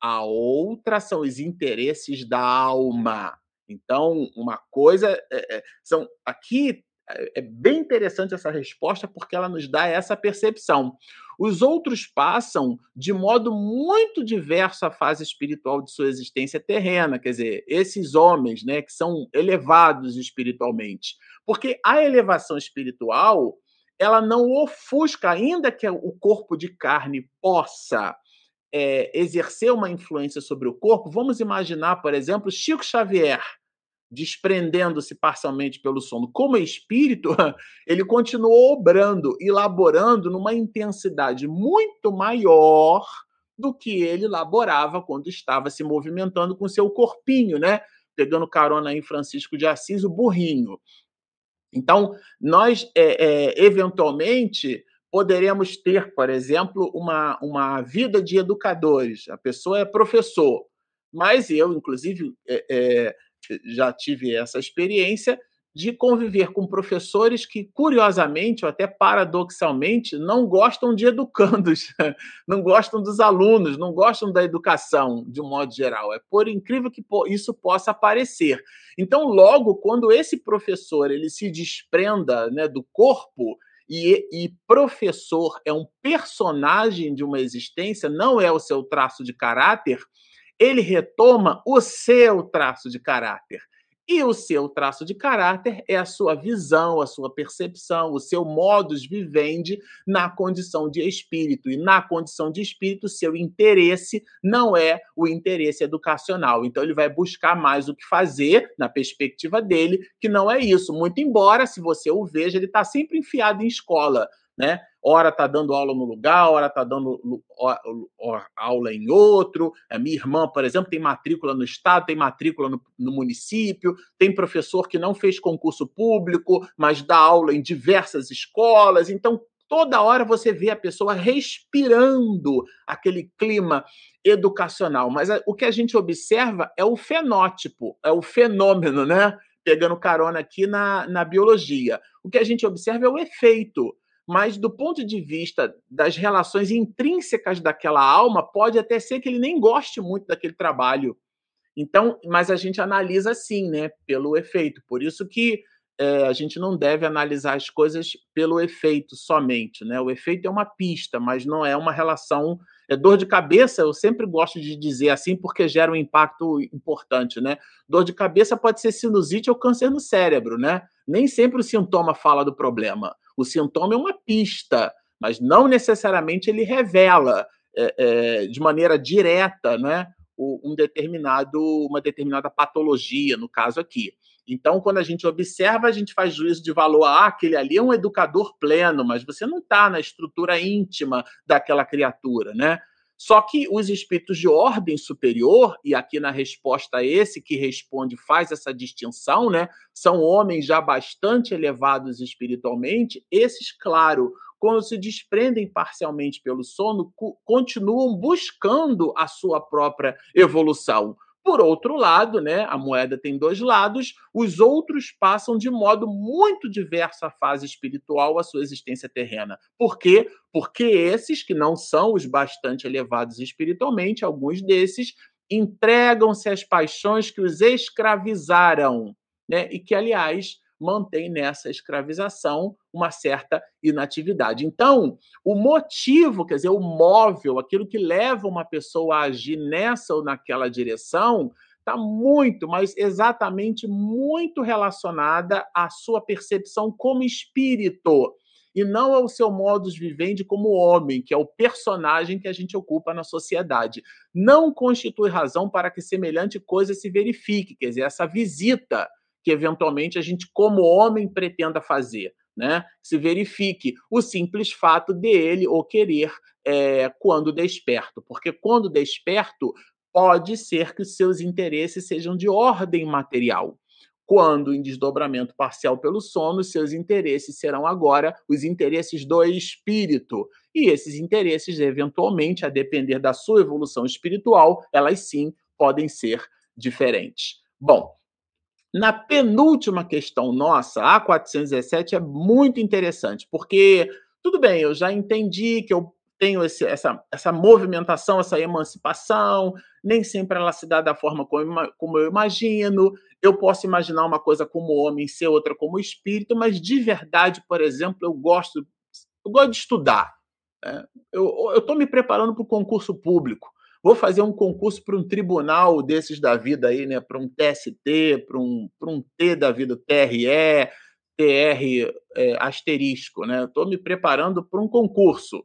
a outra são os interesses da alma. Então, uma coisa é, é, são aqui é, é bem interessante essa resposta porque ela nos dá essa percepção. Os outros passam de modo muito diverso a fase espiritual de sua existência terrena, quer dizer, esses homens, né, que são elevados espiritualmente. Porque a elevação espiritual, ela não ofusca, ainda que o corpo de carne possa é, exercer uma influência sobre o corpo. Vamos imaginar, por exemplo, Chico Xavier desprendendo-se parcialmente pelo sono. Como espírito, ele continuou obrando, elaborando numa intensidade muito maior do que ele elaborava quando estava se movimentando com seu corpinho, né? Pegando carona em Francisco de Assis, o burrinho. Então, nós, é, é, eventualmente, poderemos ter, por exemplo, uma, uma vida de educadores. A pessoa é professor, mas eu, inclusive, é, já tive essa experiência de conviver com professores que, curiosamente, ou até paradoxalmente, não gostam de educandos, não gostam dos alunos, não gostam da educação, de um modo geral. É por incrível que isso possa parecer. Então, logo, quando esse professor ele se desprenda né, do corpo, e, e, professor é um personagem de uma existência, não é o seu traço de caráter, ele retoma o seu traço de caráter. E o seu traço de caráter é a sua visão, a sua percepção, o seu modus vivendi na condição de espírito. E na condição de espírito, seu interesse não é o interesse educacional. Então, ele vai buscar mais o que fazer, na perspectiva dele, que não é isso. Muito embora, se você o veja, ele está sempre enfiado em escola né? Ora está dando aula no lugar, ora está dando aula em outro. A minha irmã, por exemplo, tem matrícula no estado, tem matrícula no, no município, tem professor que não fez concurso público, mas dá aula em diversas escolas. Então, toda hora você vê a pessoa respirando aquele clima educacional. Mas o que a gente observa é o fenótipo, é o fenômeno, né? Pegando carona aqui na, na biologia. O que a gente observa é o efeito mas do ponto de vista das relações intrínsecas daquela alma, pode até ser que ele nem goste muito daquele trabalho. Então, mas a gente analisa assim, né, pelo efeito. Por isso que é, a gente não deve analisar as coisas pelo efeito somente, né? O efeito é uma pista, mas não é uma relação. É dor de cabeça, eu sempre gosto de dizer assim, porque gera um impacto importante, né? Dor de cabeça pode ser sinusite ou câncer no cérebro, né? Nem sempre o sintoma fala do problema. O sintoma é uma pista, mas não necessariamente ele revela é, é, de maneira direta né, um determinado, uma determinada patologia, no caso aqui. Então, quando a gente observa, a gente faz juízo de valor. Ah, aquele ali é um educador pleno, mas você não está na estrutura íntima daquela criatura, né? Só que os espíritos de ordem superior, e aqui na resposta a esse que responde faz essa distinção, né? São homens já bastante elevados espiritualmente, esses, claro, quando se desprendem parcialmente pelo sono, continuam buscando a sua própria evolução. Por outro lado, né, a moeda tem dois lados, os outros passam de modo muito diverso a fase espiritual, a sua existência terrena. Por quê? Porque esses que não são os bastante elevados espiritualmente, alguns desses entregam-se às paixões que os escravizaram, né? E que, aliás, mantém nessa escravização uma certa inatividade. Então, o motivo, quer dizer, o móvel, aquilo que leva uma pessoa a agir nessa ou naquela direção, está muito, mas exatamente muito relacionada à sua percepção como espírito e não ao seu modus vivendi como homem, que é o personagem que a gente ocupa na sociedade. Não constitui razão para que semelhante coisa se verifique, quer dizer, essa visita que eventualmente a gente, como homem, pretenda fazer. Né, se verifique o simples fato dele o querer é, quando desperto, porque quando desperto pode ser que seus interesses sejam de ordem material. Quando em desdobramento parcial pelo sono, seus interesses serão agora os interesses do espírito. E esses interesses, eventualmente, a depender da sua evolução espiritual, elas sim podem ser diferentes. Bom, na penúltima questão nossa, a 417 é muito interessante, porque tudo bem, eu já entendi que eu tenho esse, essa, essa movimentação, essa emancipação, nem sempre ela se dá da forma como, como eu imagino. Eu posso imaginar uma coisa como homem, ser outra como espírito, mas de verdade, por exemplo, eu gosto, eu gosto de estudar. Né? Eu estou me preparando para o concurso público. Vou fazer um concurso para um tribunal desses da vida aí, né? Para um TST, para um, um T da vida, TRE, TR é, asterisco, né? Estou me preparando para um concurso.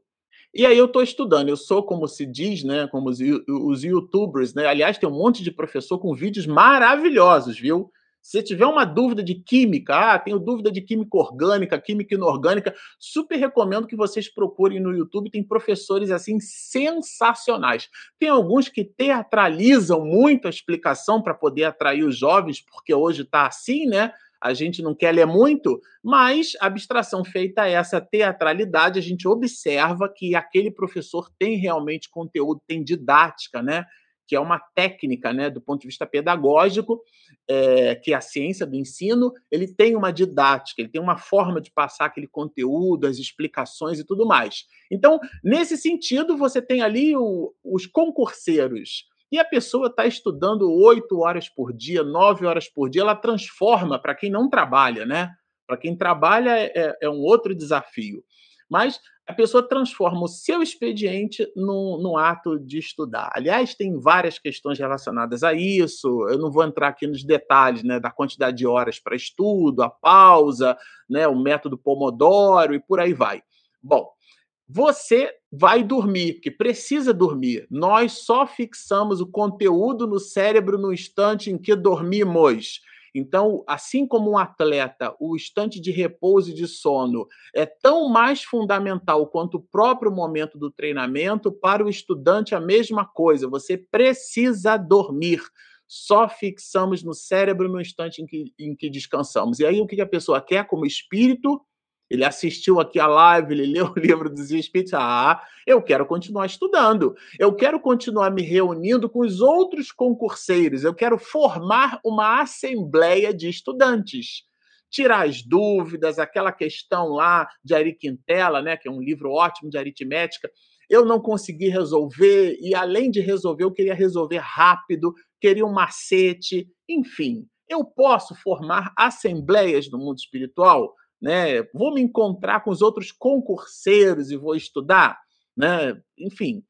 E aí eu estou estudando, eu sou, como se diz, né, como os, os youtubers, né? Aliás, tem um monte de professor com vídeos maravilhosos, viu? Se tiver uma dúvida de química, ah, tenho dúvida de química orgânica, química inorgânica, super recomendo que vocês procurem no YouTube, tem professores assim sensacionais. Tem alguns que teatralizam muito a explicação para poder atrair os jovens, porque hoje está assim, né? a gente não quer ler muito, mas a abstração feita a essa teatralidade, a gente observa que aquele professor tem realmente conteúdo, tem didática, né? Que é uma técnica, né, do ponto de vista pedagógico, é, que é a ciência do ensino, ele tem uma didática, ele tem uma forma de passar aquele conteúdo, as explicações e tudo mais. Então, nesse sentido, você tem ali o, os concurseiros e a pessoa está estudando oito horas por dia, nove horas por dia, ela transforma para quem não trabalha, né? Para quem trabalha é, é, é, um outro desafio. Mas a pessoa transforma o seu expediente no, no ato de estudar. Aliás, tem várias questões relacionadas a isso. Eu não vou entrar aqui nos detalhes né, da quantidade de horas para estudo, a pausa, né, o método Pomodoro e por aí vai. Bom, você vai dormir, porque precisa dormir. Nós só fixamos o conteúdo no cérebro no instante em que dormimos. Então, assim como um atleta, o instante de repouso e de sono é tão mais fundamental quanto o próprio momento do treinamento, para o estudante a mesma coisa. Você precisa dormir. Só fixamos no cérebro no instante em que, em que descansamos. E aí, o que a pessoa quer como espírito? Ele assistiu aqui a live, ele leu o livro dos Espíritos. Ah, eu quero continuar estudando. Eu quero continuar me reunindo com os outros concurseiros. Eu quero formar uma assembleia de estudantes. Tirar as dúvidas, aquela questão lá de Ari Quintela, né, que é um livro ótimo de aritmética. Eu não consegui resolver, e além de resolver, eu queria resolver rápido, queria um macete. Enfim, eu posso formar assembleias no mundo espiritual? Né? Vou me encontrar com os outros concurseiros e vou estudar, né? Enfim.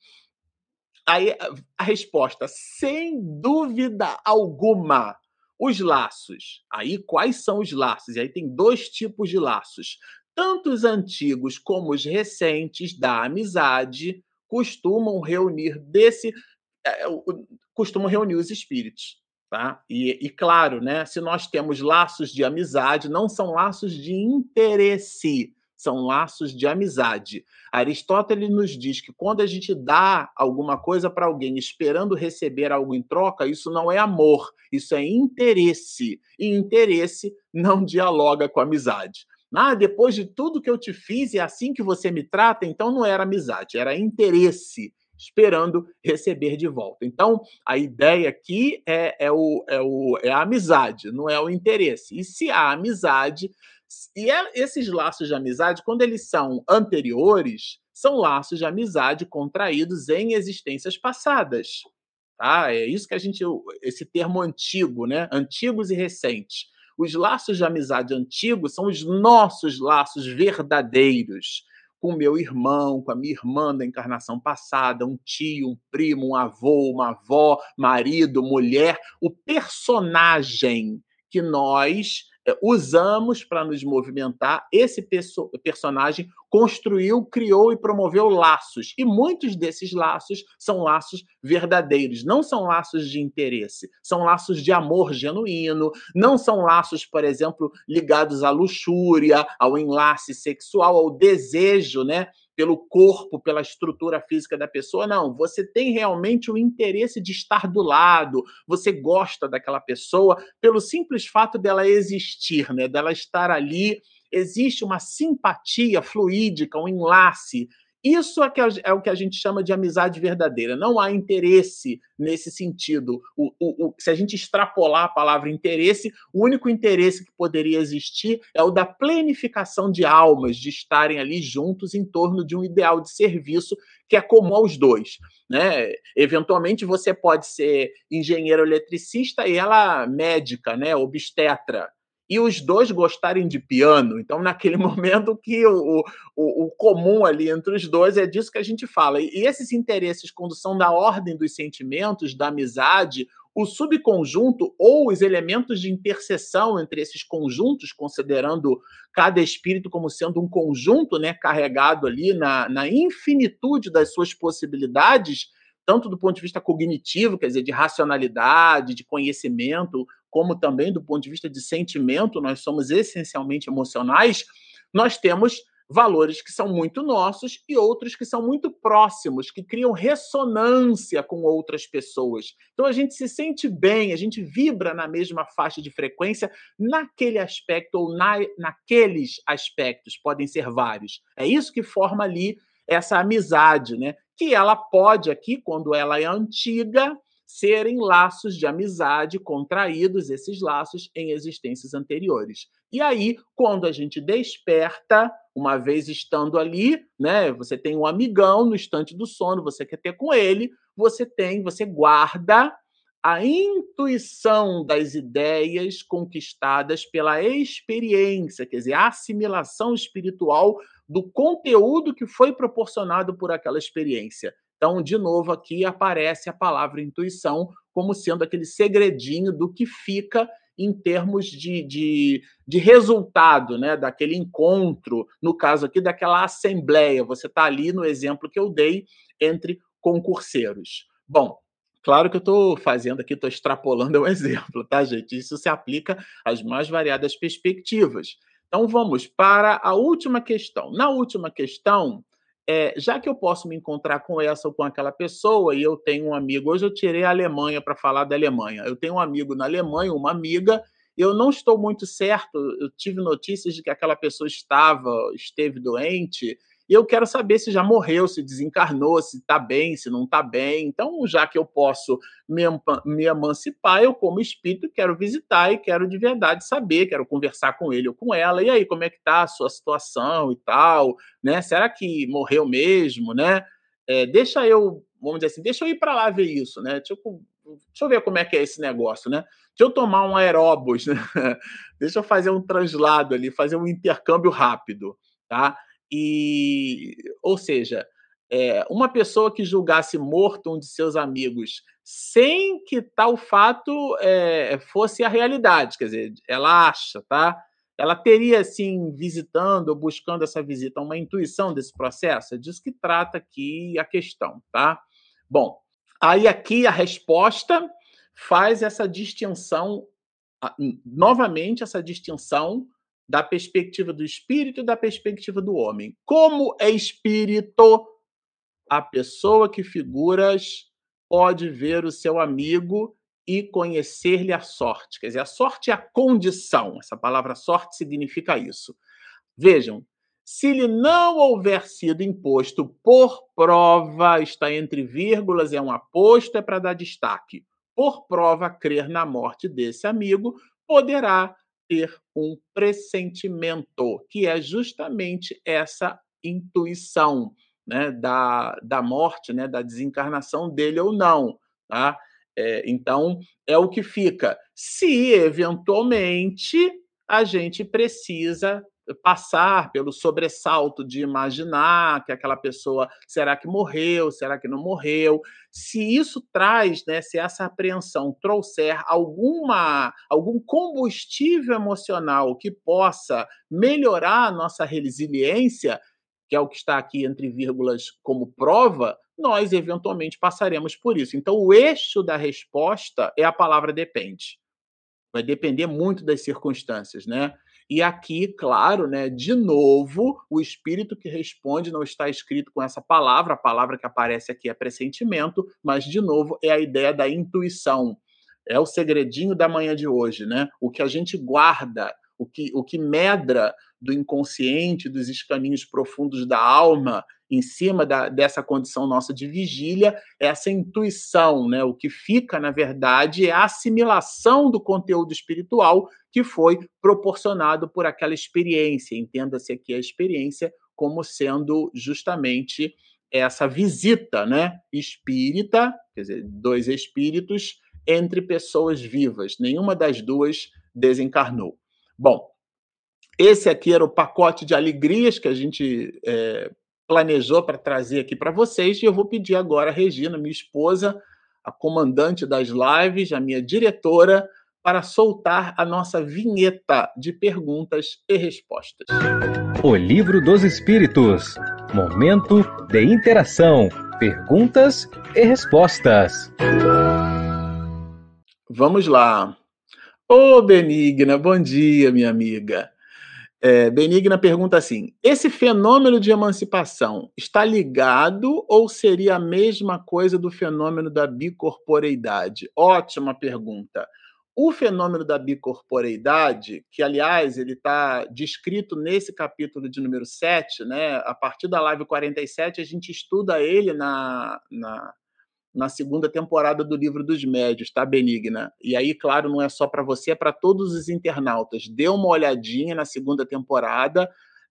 Aí a resposta, sem dúvida alguma, os laços. Aí quais são os laços? E aí tem dois tipos de laços. Tanto os antigos como os recentes da amizade costumam reunir desse é, costumam reunir os espíritos. Tá? E, e, claro, né, se nós temos laços de amizade, não são laços de interesse, são laços de amizade. Aristóteles nos diz que quando a gente dá alguma coisa para alguém esperando receber algo em troca, isso não é amor, isso é interesse. E interesse não dialoga com amizade. Ah, depois de tudo que eu te fiz, é assim que você me trata, então não era amizade, era interesse esperando receber de volta. Então, a ideia aqui é, é, o, é, o, é a amizade, não é o interesse. E se há amizade, e é, esses laços de amizade, quando eles são anteriores, são laços de amizade contraídos em existências passadas. Tá? É isso que a gente, esse termo antigo, né? Antigos e recentes. Os laços de amizade antigos são os nossos laços verdadeiros com meu irmão, com a minha irmã da encarnação passada, um tio, um primo, um avô, uma avó, marido, mulher, o personagem que nós usamos para nos movimentar, esse perso personagem construiu, criou e promoveu laços. E muitos desses laços são laços verdadeiros, não são laços de interesse, são laços de amor genuíno, não são laços, por exemplo, ligados à luxúria, ao enlace sexual, ao desejo, né? Pelo corpo, pela estrutura física da pessoa, não. Você tem realmente o interesse de estar do lado, você gosta daquela pessoa pelo simples fato dela existir, né? dela estar ali. Existe uma simpatia fluídica, um enlace isso é, que é o que a gente chama de amizade verdadeira. Não há interesse nesse sentido. O, o, o, se a gente extrapolar a palavra interesse, o único interesse que poderia existir é o da plenificação de almas, de estarem ali juntos em torno de um ideal de serviço que é comum aos dois. Né? Eventualmente você pode ser engenheiro eletricista e ela médica, né? obstetra e os dois gostarem de piano. Então, naquele momento que o, o, o, comum ali entre os dois é disso que a gente fala. E esses interesses, quando são da ordem dos sentimentos, da amizade, o subconjunto ou os elementos de interseção entre esses conjuntos, considerando cada espírito como sendo um conjunto né, carregado ali na, na infinitude das suas possibilidades, tanto do ponto de vista cognitivo, quer dizer, de racionalidade, de conhecimento, como também do ponto de vista de sentimento, nós somos essencialmente emocionais, nós temos valores que são muito nossos e outros que são muito próximos, que criam ressonância com outras pessoas. Então a gente se sente bem, a gente vibra na mesma faixa de frequência naquele aspecto ou na, naqueles aspectos, podem ser vários. É isso que forma ali essa amizade, né? Que ela pode aqui, quando ela é antiga, serem laços de amizade contraídos, esses laços, em existências anteriores. E aí, quando a gente desperta, uma vez estando ali, né, você tem um amigão no instante do sono, você quer ter com ele, você tem, você guarda a intuição das ideias conquistadas pela experiência, quer dizer, a assimilação espiritual do conteúdo que foi proporcionado por aquela experiência. Então, de novo, aqui aparece a palavra intuição como sendo aquele segredinho do que fica em termos de, de, de resultado, né? daquele encontro, no caso aqui, daquela assembleia. Você está ali no exemplo que eu dei entre concurseiros. Bom, Claro que eu estou fazendo aqui, estou extrapolando um exemplo, tá, gente? Isso se aplica às mais variadas perspectivas. Então vamos para a última questão. Na última questão, é, já que eu posso me encontrar com essa ou com aquela pessoa, e eu tenho um amigo, hoje eu tirei a Alemanha para falar da Alemanha. Eu tenho um amigo na Alemanha, uma amiga, eu não estou muito certo, eu tive notícias de que aquela pessoa estava, esteve doente, e eu quero saber se já morreu, se desencarnou, se está bem, se não está bem. Então, já que eu posso me, me emancipar, eu, como espírito, quero visitar e quero de verdade saber, quero conversar com ele ou com ela. E aí, como é que está a sua situação e tal? Né? Será que morreu mesmo? Né? É, deixa eu, vamos dizer assim, deixa eu ir para lá ver isso, né? Deixa eu, deixa eu ver como é que é esse negócio, né? Deixa eu tomar um aeróbus, né? deixa eu fazer um translado ali, fazer um intercâmbio rápido, tá? E, ou seja, é, uma pessoa que julgasse morto um de seus amigos sem que tal fato é, fosse a realidade, quer dizer, ela acha, tá? Ela teria, assim, visitando ou buscando essa visita, uma intuição desse processo? É disso que trata aqui a questão, tá? Bom, aí aqui a resposta faz essa distinção, novamente, essa distinção da perspectiva do espírito e da perspectiva do homem. Como é espírito, a pessoa que figuras pode ver o seu amigo e conhecer-lhe a sorte. Quer dizer, a sorte é a condição. Essa palavra sorte significa isso. Vejam, se lhe não houver sido imposto por prova, está entre vírgulas, é um aposto, é para dar destaque. Por prova, crer na morte desse amigo, poderá ter um pressentimento, que é justamente essa intuição né, da, da morte, né, da desencarnação dele ou não. Tá? É, então, é o que fica. Se eventualmente a gente precisa passar pelo sobressalto de imaginar que aquela pessoa será que morreu, será que não morreu. Se isso traz, né, se essa apreensão trouxer alguma algum combustível emocional que possa melhorar a nossa resiliência, que é o que está aqui entre vírgulas como prova, nós eventualmente passaremos por isso. Então, o eixo da resposta é a palavra depende. Vai depender muito das circunstâncias, né? E aqui, claro, né, de novo, o espírito que responde não está escrito com essa palavra, a palavra que aparece aqui é pressentimento, mas de novo é a ideia da intuição. É o segredinho da manhã de hoje, né? O que a gente guarda, o que, o que medra do inconsciente, dos escaninhos profundos da alma, em cima da, dessa condição nossa de vigília, essa intuição, né? O que fica, na verdade, é a assimilação do conteúdo espiritual que foi proporcionado por aquela experiência. Entenda-se aqui a experiência como sendo justamente essa visita, né? Espírita, quer dizer, dois espíritos entre pessoas vivas. Nenhuma das duas desencarnou. Bom, esse aqui era o pacote de alegrias que a gente é, planejou para trazer aqui para vocês. E eu vou pedir agora a Regina, minha esposa, a comandante das lives, a minha diretora, para soltar a nossa vinheta de perguntas e respostas. O Livro dos Espíritos Momento de interação, perguntas e respostas. Vamos lá. Ô, Benigna, bom dia, minha amiga. É, Benigna pergunta assim: esse fenômeno de emancipação está ligado ou seria a mesma coisa do fenômeno da bicorporeidade? Ótima pergunta. O fenômeno da bicorporeidade, que aliás ele está descrito nesse capítulo de número 7, né? A partir da live 47, a gente estuda ele na, na na segunda temporada do Livro dos Médios, tá, Benigna? E aí, claro, não é só para você, é para todos os internautas. Dê uma olhadinha na segunda temporada.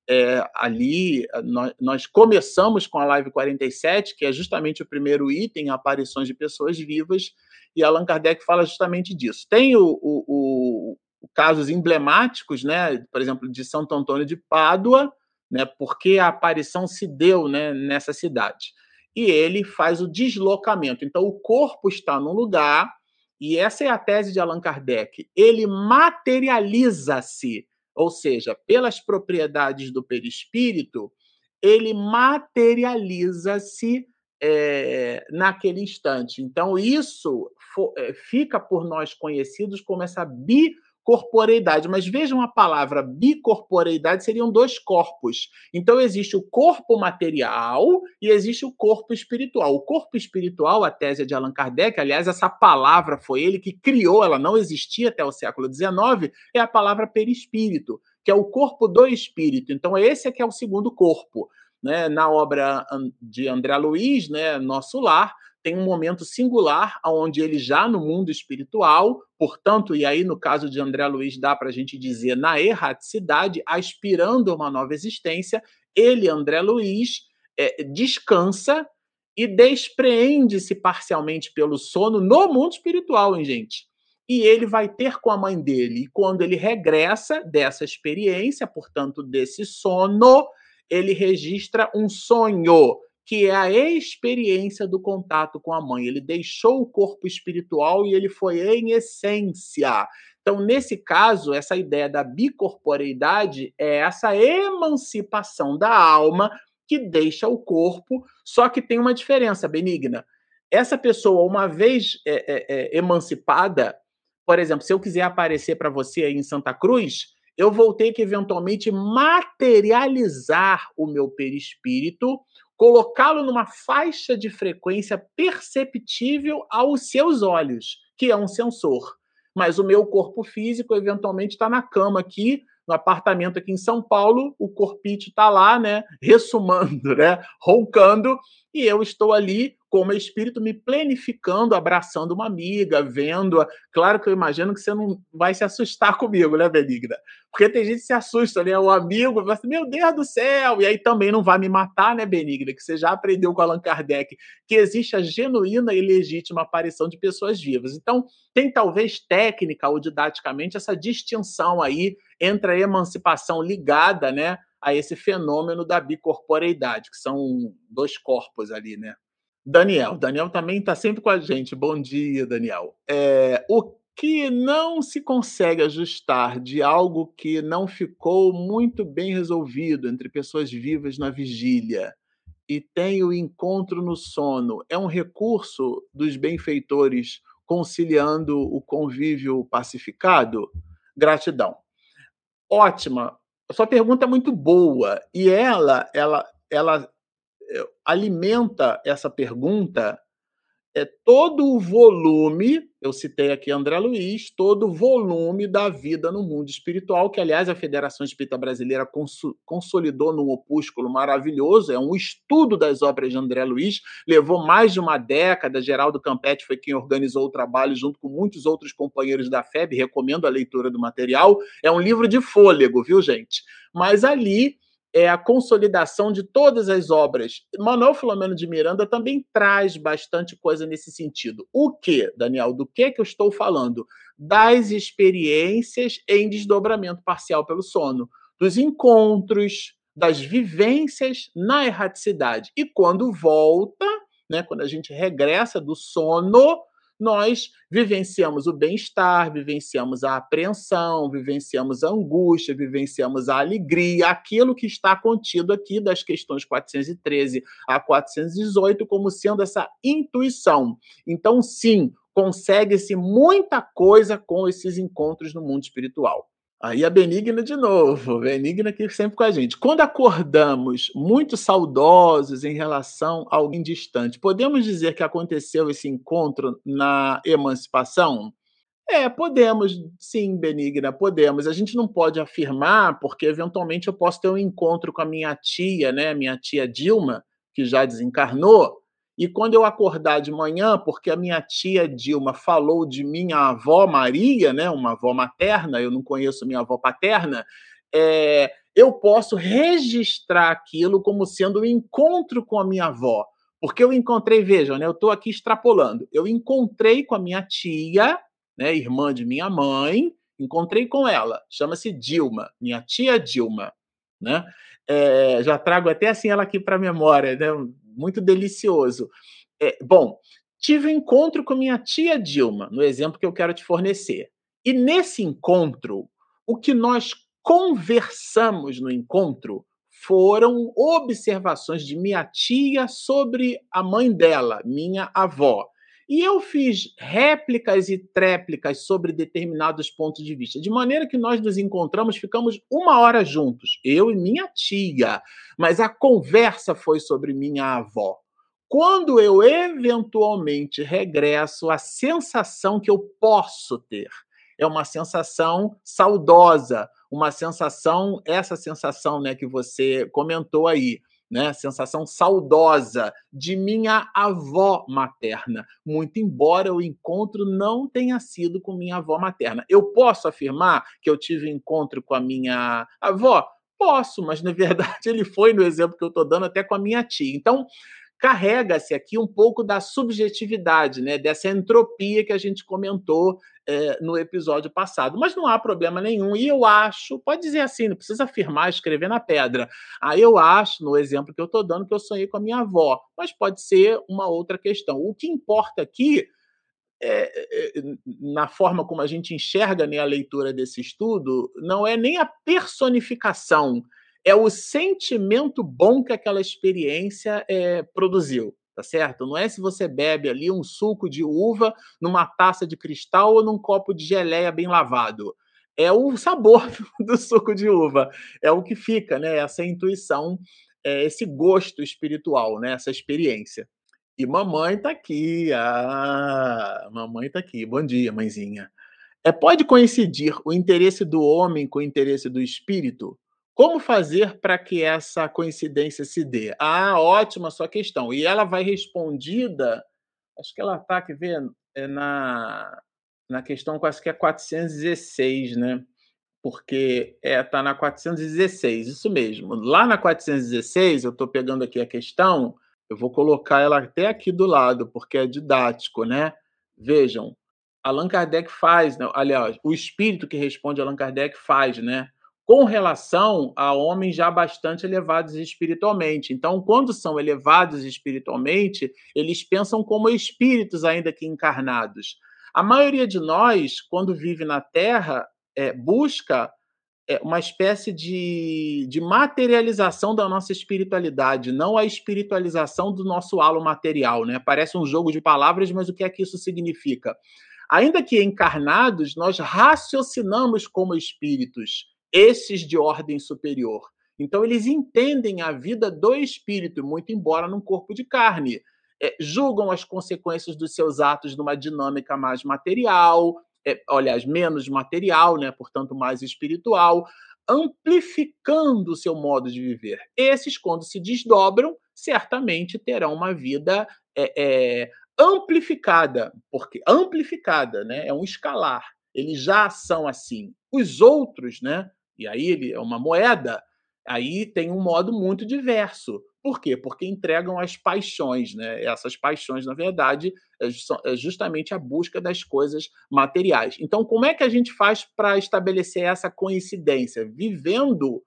É, ali, nós, nós, começamos com a live 47, que é justamente o primeiro item, aparições de pessoas vivas, e Allan Kardec fala justamente disso. Tem o, o, o, casos emblemáticos, né, por exemplo, de Santo Antônio de Pádua, né, porque a aparição se deu né, nessa cidade e ele faz o deslocamento. Então, o corpo está num lugar, e essa é a tese de Allan Kardec. Ele materializa-se, ou seja, pelas propriedades do perispírito, ele materializa-se é, naquele instante. Então, isso é, fica por nós conhecidos como essa bi corporeidade. Mas vejam a palavra bicorporeidade, seriam dois corpos. Então existe o corpo material e existe o corpo espiritual. O corpo espiritual, a tese de Allan Kardec, aliás, essa palavra foi ele que criou, ela não existia até o século XIX, é a palavra perispírito, que é o corpo do espírito. Então esse é que é o segundo corpo. Né, na obra de André Luiz, né, Nosso Lar, tem um momento singular onde ele já no mundo espiritual, portanto, e aí no caso de André Luiz dá para a gente dizer na erraticidade, aspirando uma nova existência, ele, André Luiz, é, descansa e despreende-se parcialmente pelo sono no mundo espiritual, hein, gente? E ele vai ter com a mãe dele. E quando ele regressa dessa experiência, portanto, desse sono, ele registra um sonho que é a experiência do contato com a mãe. Ele deixou o corpo espiritual e ele foi em essência. Então, nesse caso, essa ideia da bicorporeidade é essa emancipação da alma que deixa o corpo, só que tem uma diferença, Benigna. Essa pessoa, uma vez é, é, é, emancipada, por exemplo, se eu quiser aparecer para você aí em Santa Cruz, eu vou ter que eventualmente materializar o meu perispírito colocá-lo numa faixa de frequência perceptível aos seus olhos, que é um sensor. Mas o meu corpo físico, eventualmente, está na cama aqui, no apartamento aqui em São Paulo, o corpite está lá, né, ressumando, né, roncando, e eu estou ali como espírito me planificando, abraçando uma amiga, vendo-a. Claro que eu imagino que você não vai se assustar comigo, né, Benigna? Porque tem gente que se assusta, né? O amigo vai assim, meu Deus do céu! E aí também não vai me matar, né, Benigna? Que você já aprendeu com Allan Kardec que existe a genuína e legítima aparição de pessoas vivas. Então, tem talvez técnica ou didaticamente essa distinção aí entre a emancipação ligada, né? a esse fenômeno da bicorporeidade, que são dois corpos ali, né? Daniel, Daniel também está sempre com a gente. Bom dia, Daniel. É, o que não se consegue ajustar de algo que não ficou muito bem resolvido entre pessoas vivas na vigília e tem o encontro no sono é um recurso dos benfeitores conciliando o convívio pacificado? Gratidão. Ótima sua pergunta é muito boa e ela, ela, ela alimenta essa pergunta é todo o volume, eu citei aqui André Luiz, todo o volume da vida no mundo espiritual, que, aliás, a Federação Espírita Brasileira consolidou num opúsculo maravilhoso, é um estudo das obras de André Luiz, levou mais de uma década, Geraldo Campetti foi quem organizou o trabalho, junto com muitos outros companheiros da FEB, recomendo a leitura do material, é um livro de fôlego, viu, gente? Mas ali é a consolidação de todas as obras. Manuel Filomeno de Miranda também traz bastante coisa nesse sentido. O que, Daniel? Do que que eu estou falando? Das experiências em desdobramento parcial pelo sono, dos encontros, das vivências na erraticidade. E quando volta, né, quando a gente regressa do sono, nós vivenciamos o bem-estar, vivenciamos a apreensão, vivenciamos a angústia, vivenciamos a alegria, aquilo que está contido aqui das questões 413 a 418 como sendo essa intuição. Então, sim, consegue-se muita coisa com esses encontros no mundo espiritual. Aí a Benigna de novo, Benigna aqui sempre com a gente. Quando acordamos muito saudosos em relação a alguém distante, podemos dizer que aconteceu esse encontro na emancipação? É, podemos, sim, Benigna, podemos. A gente não pode afirmar, porque eventualmente eu posso ter um encontro com a minha tia, né, minha tia Dilma, que já desencarnou, e quando eu acordar de manhã, porque a minha tia Dilma falou de minha avó Maria, né, uma avó materna, eu não conheço minha avó paterna, é, eu posso registrar aquilo como sendo um encontro com a minha avó. Porque eu encontrei, vejam, né, eu estou aqui extrapolando, eu encontrei com a minha tia, né, irmã de minha mãe, encontrei com ela, chama-se Dilma, minha tia Dilma. Né? É, já trago até assim ela aqui para a memória, né? Muito delicioso. É, bom, tive um encontro com minha tia Dilma, no exemplo que eu quero te fornecer. E nesse encontro, o que nós conversamos no encontro foram observações de minha tia sobre a mãe dela, minha avó. E eu fiz réplicas e tréplicas sobre determinados pontos de vista, de maneira que nós nos encontramos, ficamos uma hora juntos, eu e minha tia, mas a conversa foi sobre minha avó. Quando eu eventualmente regresso, a sensação que eu posso ter é uma sensação saudosa, uma sensação, essa sensação né, que você comentou aí, né, sensação saudosa de minha avó materna, muito embora o encontro não tenha sido com minha avó materna. Eu posso afirmar que eu tive encontro com a minha avó? Posso, mas na verdade ele foi no exemplo que eu estou dando até com a minha tia. Então, carrega-se aqui um pouco da subjetividade, né, dessa entropia que a gente comentou é, no episódio passado. Mas não há problema nenhum. E eu acho, pode dizer assim, não precisa afirmar, escrever na pedra. Aí eu acho, no exemplo que eu estou dando, que eu sonhei com a minha avó. Mas pode ser uma outra questão. O que importa aqui é, é, na forma como a gente enxerga né, a leitura desse estudo, não é nem a personificação, é o sentimento bom que aquela experiência é, produziu, tá certo? Não é se você bebe ali um suco de uva numa taça de cristal ou num copo de geleia bem lavado. É o sabor do suco de uva, é o que fica, né? Essa intuição, é, esse gosto espiritual, né? Essa experiência. E mamãe tá aqui, ah, mamãe tá aqui. Bom dia, mãezinha. É, pode coincidir o interesse do homem com o interesse do espírito? Como fazer para que essa coincidência se dê? Ah, ótima sua questão. E ela vai respondida, acho que ela está, quer ver, é na, na questão quase que é 416, né? Porque é, tá na 416, isso mesmo. Lá na 416, eu estou pegando aqui a questão, eu vou colocar ela até aqui do lado, porque é didático, né? Vejam, Allan Kardec faz, né? aliás, o espírito que responde Allan Kardec faz, né? Com relação a homens já bastante elevados espiritualmente. Então, quando são elevados espiritualmente, eles pensam como espíritos ainda que encarnados. A maioria de nós, quando vive na Terra, é, busca é, uma espécie de, de materialização da nossa espiritualidade, não a espiritualização do nosso halo material. Né? Parece um jogo de palavras, mas o que é que isso significa? Ainda que encarnados, nós raciocinamos como espíritos, esses de ordem superior. Então, eles entendem a vida do espírito, muito embora num corpo de carne. É, julgam as consequências dos seus atos numa dinâmica mais material, é, aliás, menos material, né? portanto, mais espiritual, amplificando o seu modo de viver. Esses, quando se desdobram, certamente terão uma vida é, é, amplificada, porque amplificada, né? É um escalar. Eles já são assim. Os outros, né? E aí ele é uma moeda, aí tem um modo muito diverso. Por quê? Porque entregam as paixões, né? Essas paixões, na verdade, é, é justamente a busca das coisas materiais. Então, como é que a gente faz para estabelecer essa coincidência? Vivendo,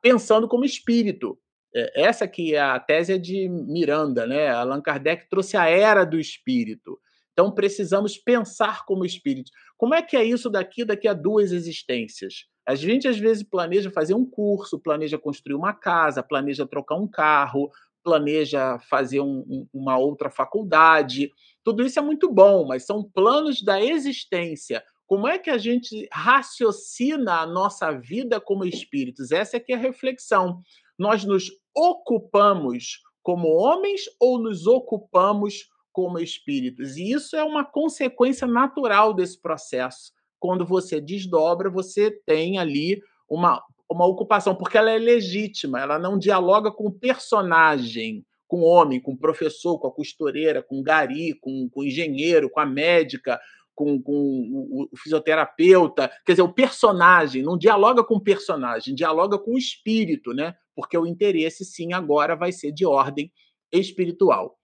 pensando como espírito. É, essa que é a tese de Miranda, né? Allan Kardec trouxe a era do espírito. Então, precisamos pensar como espírito. Como é que é isso daqui daqui a duas existências? A gente às vezes planeja fazer um curso, planeja construir uma casa, planeja trocar um carro, planeja fazer um, um, uma outra faculdade. Tudo isso é muito bom, mas são planos da existência. Como é que a gente raciocina a nossa vida como espíritos? Essa é que é a reflexão. Nós nos ocupamos como homens ou nos ocupamos como espíritos? E isso é uma consequência natural desse processo quando você desdobra, você tem ali uma, uma ocupação, porque ela é legítima, ela não dialoga com o personagem, com o homem, com o professor, com a costureira, com o gari, com, com o engenheiro, com a médica, com, com o, o, fisioterapeuta. Quer dizer, o personagem não dialoga com o personagem, dialoga com o espírito, né? Porque o interesse, sim, agora vai ser de ordem espiritual.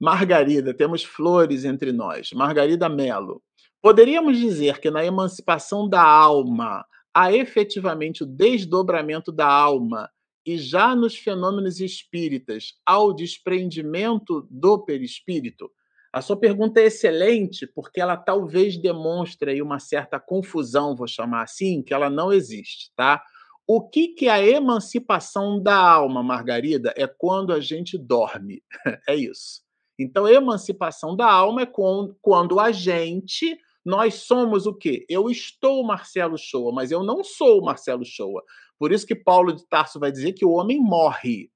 Margarida, temos flores entre nós. Margarida Melo. Poderíamos dizer que na emancipação da alma há efetivamente o desdobramento da alma e já nos fenômenos espíritas ao desprendimento do perispírito? A sua pergunta é excelente porque ela talvez demonstre uma certa confusão, vou chamar assim, que ela não existe, tá? O que, que é a emancipação da alma, Margarida? É quando a gente dorme. É isso. Então, emancipação da alma é quando a gente nós somos o quê? Eu estou Marcelo Shoa, mas eu não sou Marcelo Shoa. Por isso que Paulo de Tarso vai dizer que o homem morre.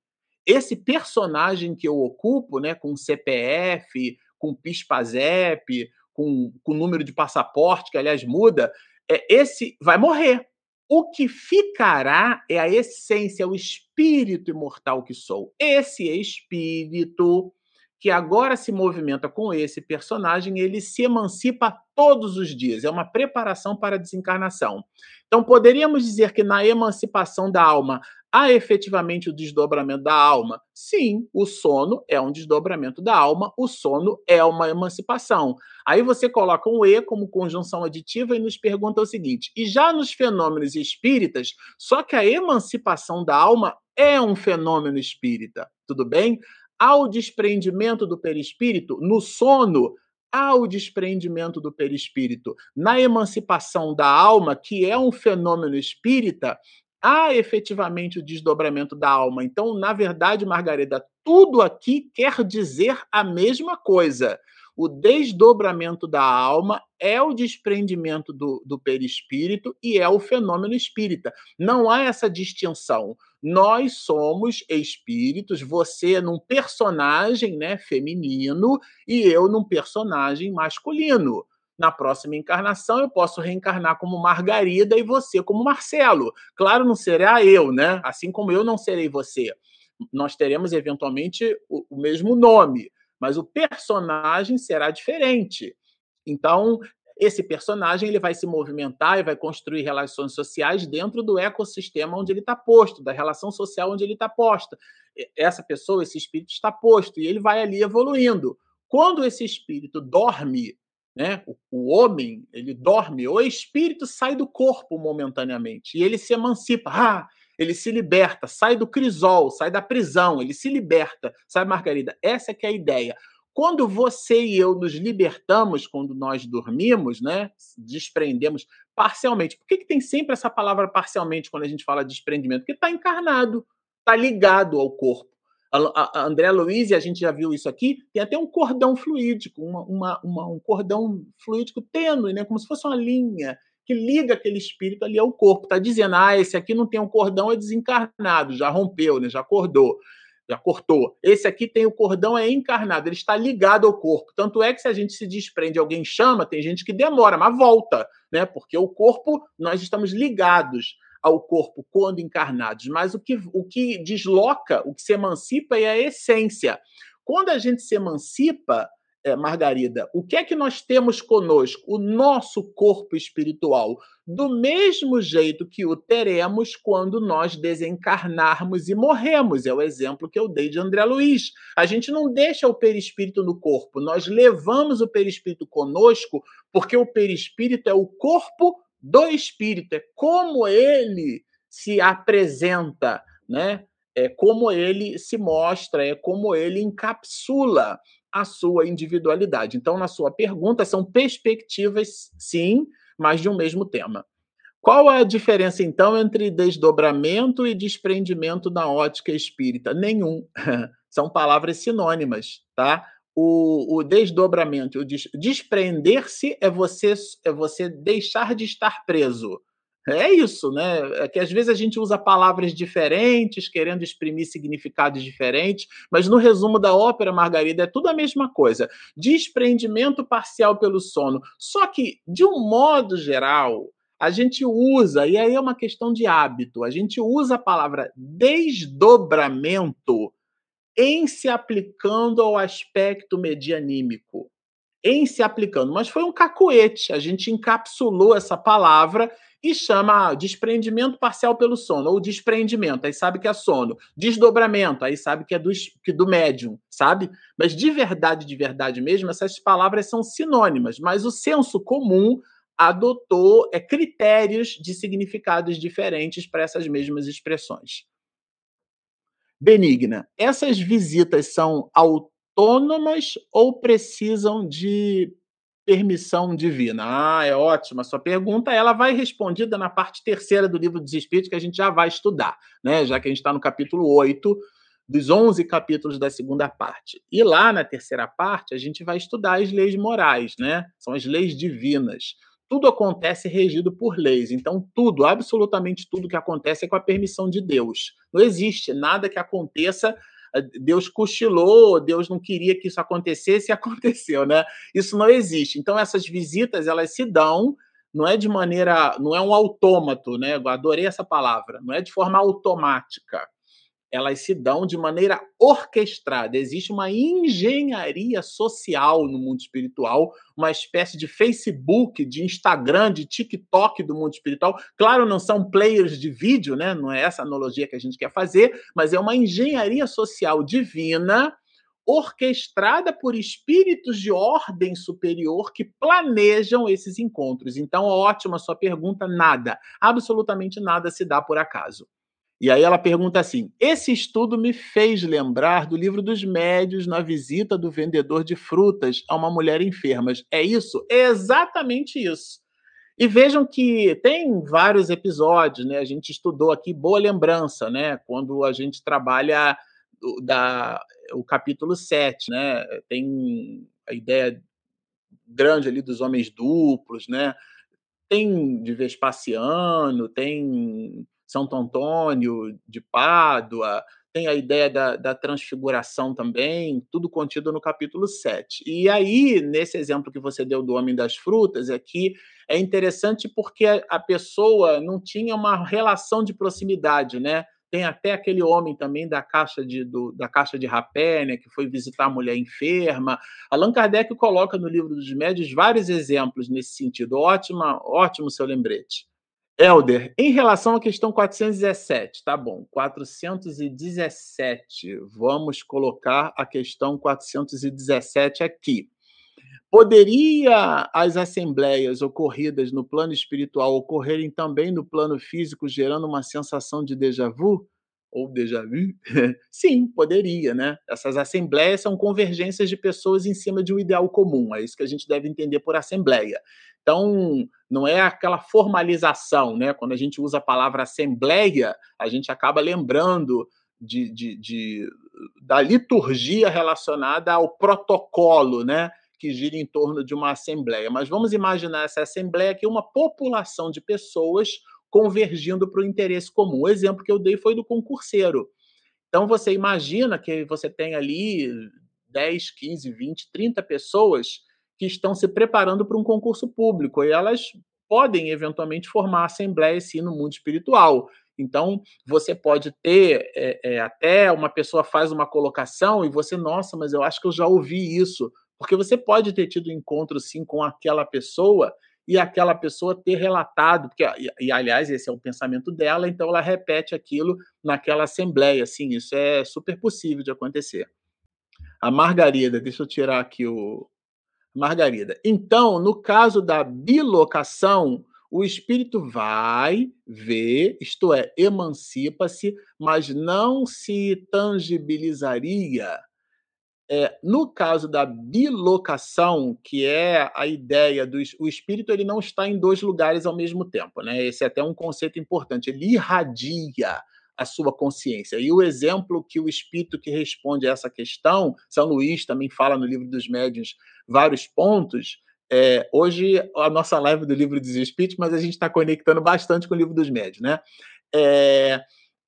Esse personagem que eu ocupo, né, com CPF, com PISPAZEP, com, com número de passaporte, que aliás muda, é, esse vai morrer. O que ficará é a essência, o espírito imortal que sou. Esse espírito que agora se movimenta com esse personagem, ele se emancipa todos os dias, é uma preparação para a desencarnação. Então, poderíamos dizer que na emancipação da alma há efetivamente o desdobramento da alma? Sim, o sono é um desdobramento da alma, o sono é uma emancipação. Aí você coloca um E como conjunção aditiva e nos pergunta o seguinte: e já nos fenômenos espíritas, só que a emancipação da alma é um fenômeno espírita, tudo bem? Ao desprendimento do perispírito, no sono, ao desprendimento do perispírito, na emancipação da alma, que é um fenômeno espírita, há efetivamente o desdobramento da alma. Então, na verdade, Margarida, tudo aqui quer dizer a mesma coisa. O desdobramento da alma é o desprendimento do, do perispírito e é o fenômeno espírita. Não há essa distinção. Nós somos espíritos, você num personagem né, feminino e eu num personagem masculino. na próxima encarnação eu posso reencarnar como Margarida e você como Marcelo. Claro, não será eu, né? Assim como eu não serei você. Nós teremos eventualmente o, o mesmo nome, mas o personagem será diferente. Então, esse personagem ele vai se movimentar e vai construir relações sociais dentro do ecossistema onde ele está posto, da relação social onde ele está posta. Essa pessoa, esse espírito está posto e ele vai ali evoluindo. Quando esse espírito dorme, né, o, o homem ele dorme, o espírito sai do corpo momentaneamente e ele se emancipa. Ah, ele se liberta, sai do crisol, sai da prisão, ele se liberta, sabe, Margarida? Essa é que é a ideia. Quando você e eu nos libertamos, quando nós dormimos, né, desprendemos parcialmente. Por que, que tem sempre essa palavra parcialmente quando a gente fala de desprendimento? Porque está encarnado, está ligado ao corpo. A, a André Luiz, e a gente já viu isso aqui, tem até um cordão fluídico, uma, uma, uma, um cordão fluídico tênue, né, como se fosse uma linha que liga aquele espírito ali ao corpo. Está dizendo, ah, esse aqui não tem um cordão, é desencarnado, já rompeu, né, já acordou já cortou. Esse aqui tem o cordão é encarnado, ele está ligado ao corpo. Tanto é que se a gente se desprende, alguém chama, tem gente que demora, mas volta, né? Porque o corpo, nós estamos ligados ao corpo quando encarnados, mas o que, o que desloca, o que se emancipa é a essência. Quando a gente se emancipa, é, Margarida, o que é que nós temos conosco? O nosso corpo espiritual, do mesmo jeito que o teremos quando nós desencarnarmos e morremos. É o exemplo que eu dei de André Luiz. A gente não deixa o perispírito no corpo, nós levamos o perispírito conosco, porque o perispírito é o corpo do espírito, é como ele se apresenta, né? É como ele se mostra, é como ele encapsula a sua individualidade. Então, na sua pergunta, são perspectivas, sim, mas de um mesmo tema. Qual é a diferença, então, entre desdobramento e desprendimento na ótica espírita? Nenhum. São palavras sinônimas, tá? O, o desdobramento, o des, desprender-se é você, é você deixar de estar preso. É isso, né? É que às vezes a gente usa palavras diferentes, querendo exprimir significados diferentes, mas no resumo da ópera, Margarida, é tudo a mesma coisa. Desprendimento parcial pelo sono. Só que, de um modo geral, a gente usa, e aí é uma questão de hábito, a gente usa a palavra desdobramento em se aplicando ao aspecto medianímico em se aplicando, mas foi um cacoete. A gente encapsulou essa palavra e chama desprendimento parcial pelo sono, ou desprendimento, aí sabe que é sono. Desdobramento, aí sabe que é do, que do médium, sabe? Mas de verdade, de verdade mesmo, essas palavras são sinônimas, mas o senso comum adotou é, critérios de significados diferentes para essas mesmas expressões. Benigna, essas visitas são autônomas ou precisam de permissão divina? Ah, é ótima sua pergunta. Ela vai respondida na parte terceira do livro dos Espíritos, que a gente já vai estudar, né? já que a gente está no capítulo 8 dos 11 capítulos da segunda parte. E lá na terceira parte, a gente vai estudar as leis morais, né? São as leis divinas. Tudo acontece regido por leis. Então, tudo, absolutamente tudo que acontece é com a permissão de Deus. Não existe nada que aconteça Deus cochilou, Deus não queria que isso acontecesse e aconteceu, né? Isso não existe. Então essas visitas elas se dão não é de maneira, não é um autômato, né? Eu adorei essa palavra, não é de forma automática elas se dão de maneira orquestrada. Existe uma engenharia social no mundo espiritual, uma espécie de Facebook, de Instagram, de TikTok do mundo espiritual. Claro, não são players de vídeo, né? Não é essa analogia que a gente quer fazer, mas é uma engenharia social divina orquestrada por espíritos de ordem superior que planejam esses encontros. Então, ótima sua pergunta, nada, absolutamente nada se dá por acaso. E aí ela pergunta assim: esse estudo me fez lembrar do livro dos médios na visita do vendedor de frutas a uma mulher enferma. É isso? É exatamente isso. E vejam que tem vários episódios, né? A gente estudou aqui boa lembrança, né? Quando a gente trabalha o, da, o capítulo 7, né? Tem a ideia grande ali dos homens duplos, né? Tem de Vespasiano, tem santo Antônio de Pádua, tem a ideia da, da, transfiguração também, tudo contido no capítulo 7. E aí, nesse exemplo que você deu do homem das frutas, aqui é interessante porque a, pessoa não tinha uma relação de proximidade, né? Tem até aquele homem também da caixa de, do, da caixa de rapé, né, que foi visitar a mulher enferma. Allan Kardec coloca no livro dos médios vários exemplos nesse sentido. Ótima, ótimo seu lembrete. Helder, em relação à questão 417, tá bom, 417, vamos colocar a questão 417 aqui. Poderia as assembleias ocorridas no plano espiritual ocorrerem também no plano físico, gerando uma sensação de déjà vu? Ou déjà vu? Sim, poderia, né? Essas assembleias são convergências de pessoas em cima de um ideal comum, é isso que a gente deve entender por assembleia. Então, não é aquela formalização, né? Quando a gente usa a palavra assembleia, a gente acaba lembrando de, de, de, da liturgia relacionada ao protocolo, né? Que gira em torno de uma assembleia. Mas vamos imaginar essa assembleia aqui, uma população de pessoas convergindo para o interesse comum. O exemplo que eu dei foi do concurseiro. Então, você imagina que você tem ali 10, 15, 20, 30 pessoas que estão se preparando para um concurso público e elas podem eventualmente formar assembleia sim no mundo espiritual. Então, você pode ter é, é, até uma pessoa faz uma colocação e você, nossa, mas eu acho que eu já ouvi isso. Porque você pode ter tido encontro sim com aquela pessoa e aquela pessoa ter relatado, porque, e, e aliás, esse é o pensamento dela, então ela repete aquilo naquela assembleia. Sim, isso é super possível de acontecer. A Margarida, deixa eu tirar aqui o, Margarida. Então, no caso da bilocação, o espírito vai ver, isto é, emancipa-se, mas não se tangibilizaria. É, no caso da bilocação, que é a ideia do o espírito, ele não está em dois lugares ao mesmo tempo, né? Esse é até um conceito importante. Ele irradia a sua consciência. E o exemplo que o espírito que responde a essa questão, São Luís também fala no livro dos médiuns vários pontos. É, hoje a nossa live do livro dos espíritos, mas a gente está conectando bastante com o livro dos médiuns, né? É,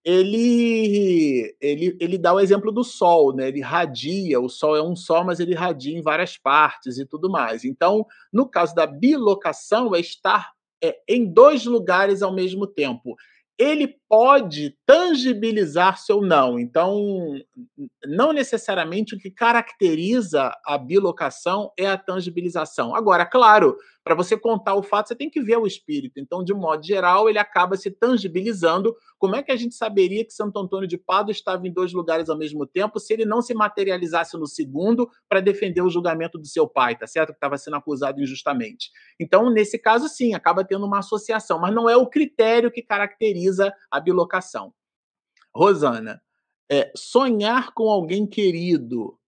ele, ele, ele dá o exemplo do Sol, né? Ele radia, o Sol é um Sol, mas ele radia em várias partes e tudo mais. Então, no caso da bilocação, é estar é, em dois lugares ao mesmo tempo ele pode tangibilizar-se ou não. Então, não necessariamente o que caracteriza a bilocação é a tangibilização. Agora, claro, para você contar o fato, você tem que ver o espírito. Então, de modo geral, ele acaba se tangibilizando. Como é que a gente saberia que Santo Antônio de Pádua estava em dois lugares ao mesmo tempo se ele não se materializasse no segundo para defender o julgamento do seu pai, tá certo? Que estava sendo acusado injustamente. Então, nesse caso, sim, acaba tendo uma associação, mas não é o critério que caracteriza a bilocação. Rosana, é, sonhar com alguém querido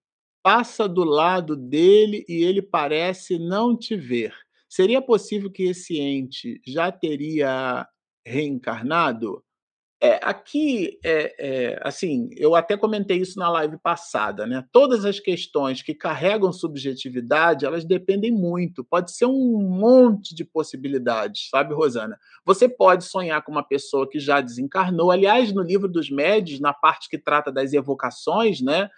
passa do lado dele e ele parece não te ver. Seria possível que esse ente já teria reencarnado? É, aqui, é, é, assim, eu até comentei isso na live passada, né? Todas as questões que carregam subjetividade, elas dependem muito. Pode ser um monte de possibilidades, sabe, Rosana? Você pode sonhar com uma pessoa que já desencarnou. Aliás, no livro dos médios, na parte que trata das evocações, né?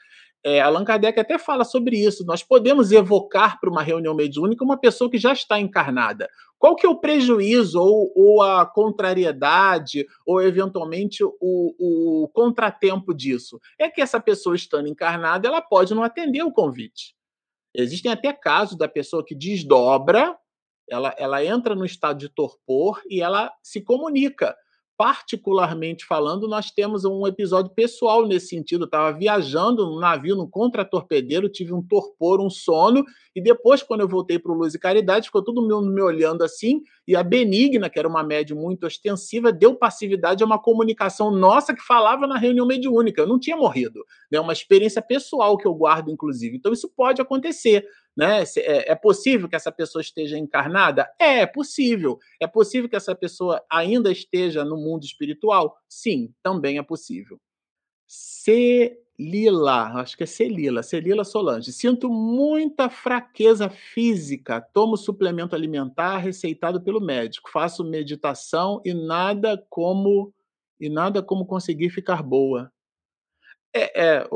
É, Allan Kardec até fala sobre isso. Nós podemos evocar para uma reunião mediúnica uma pessoa que já está encarnada. Qual que é o prejuízo ou, ou a contrariedade ou eventualmente o, o, contratempo disso? É que essa pessoa estando encarnada, ela pode não atender o convite. Existem até casos da pessoa que desdobra, ela, ela entra no estado de torpor e ela se comunica particularmente falando, nós temos um episódio pessoal nesse sentido. Eu estava viajando no navio, no contra-torpedeiro, tive um torpor, um sono, e depois, quando eu voltei para o Luz e Caridade, ficou todo mundo me olhando assim, e a Benigna, que era uma médium muito ostensiva, deu passividade a uma comunicação nossa que falava na reunião mediúnica. Eu não tinha morrido. É né? uma experiência pessoal que eu guardo, inclusive. Então, isso pode acontecer. Né? É, é possível que essa pessoa esteja encarnada? É, é possível. É possível que essa pessoa ainda esteja no mundo espiritual? Sim, também é possível. Celila, acho que é Celila, Celila Solange. Sinto muita fraqueza física. Tomo suplemento alimentar receitado pelo médico. Faço meditação e nada como e nada como conseguir ficar boa. É, é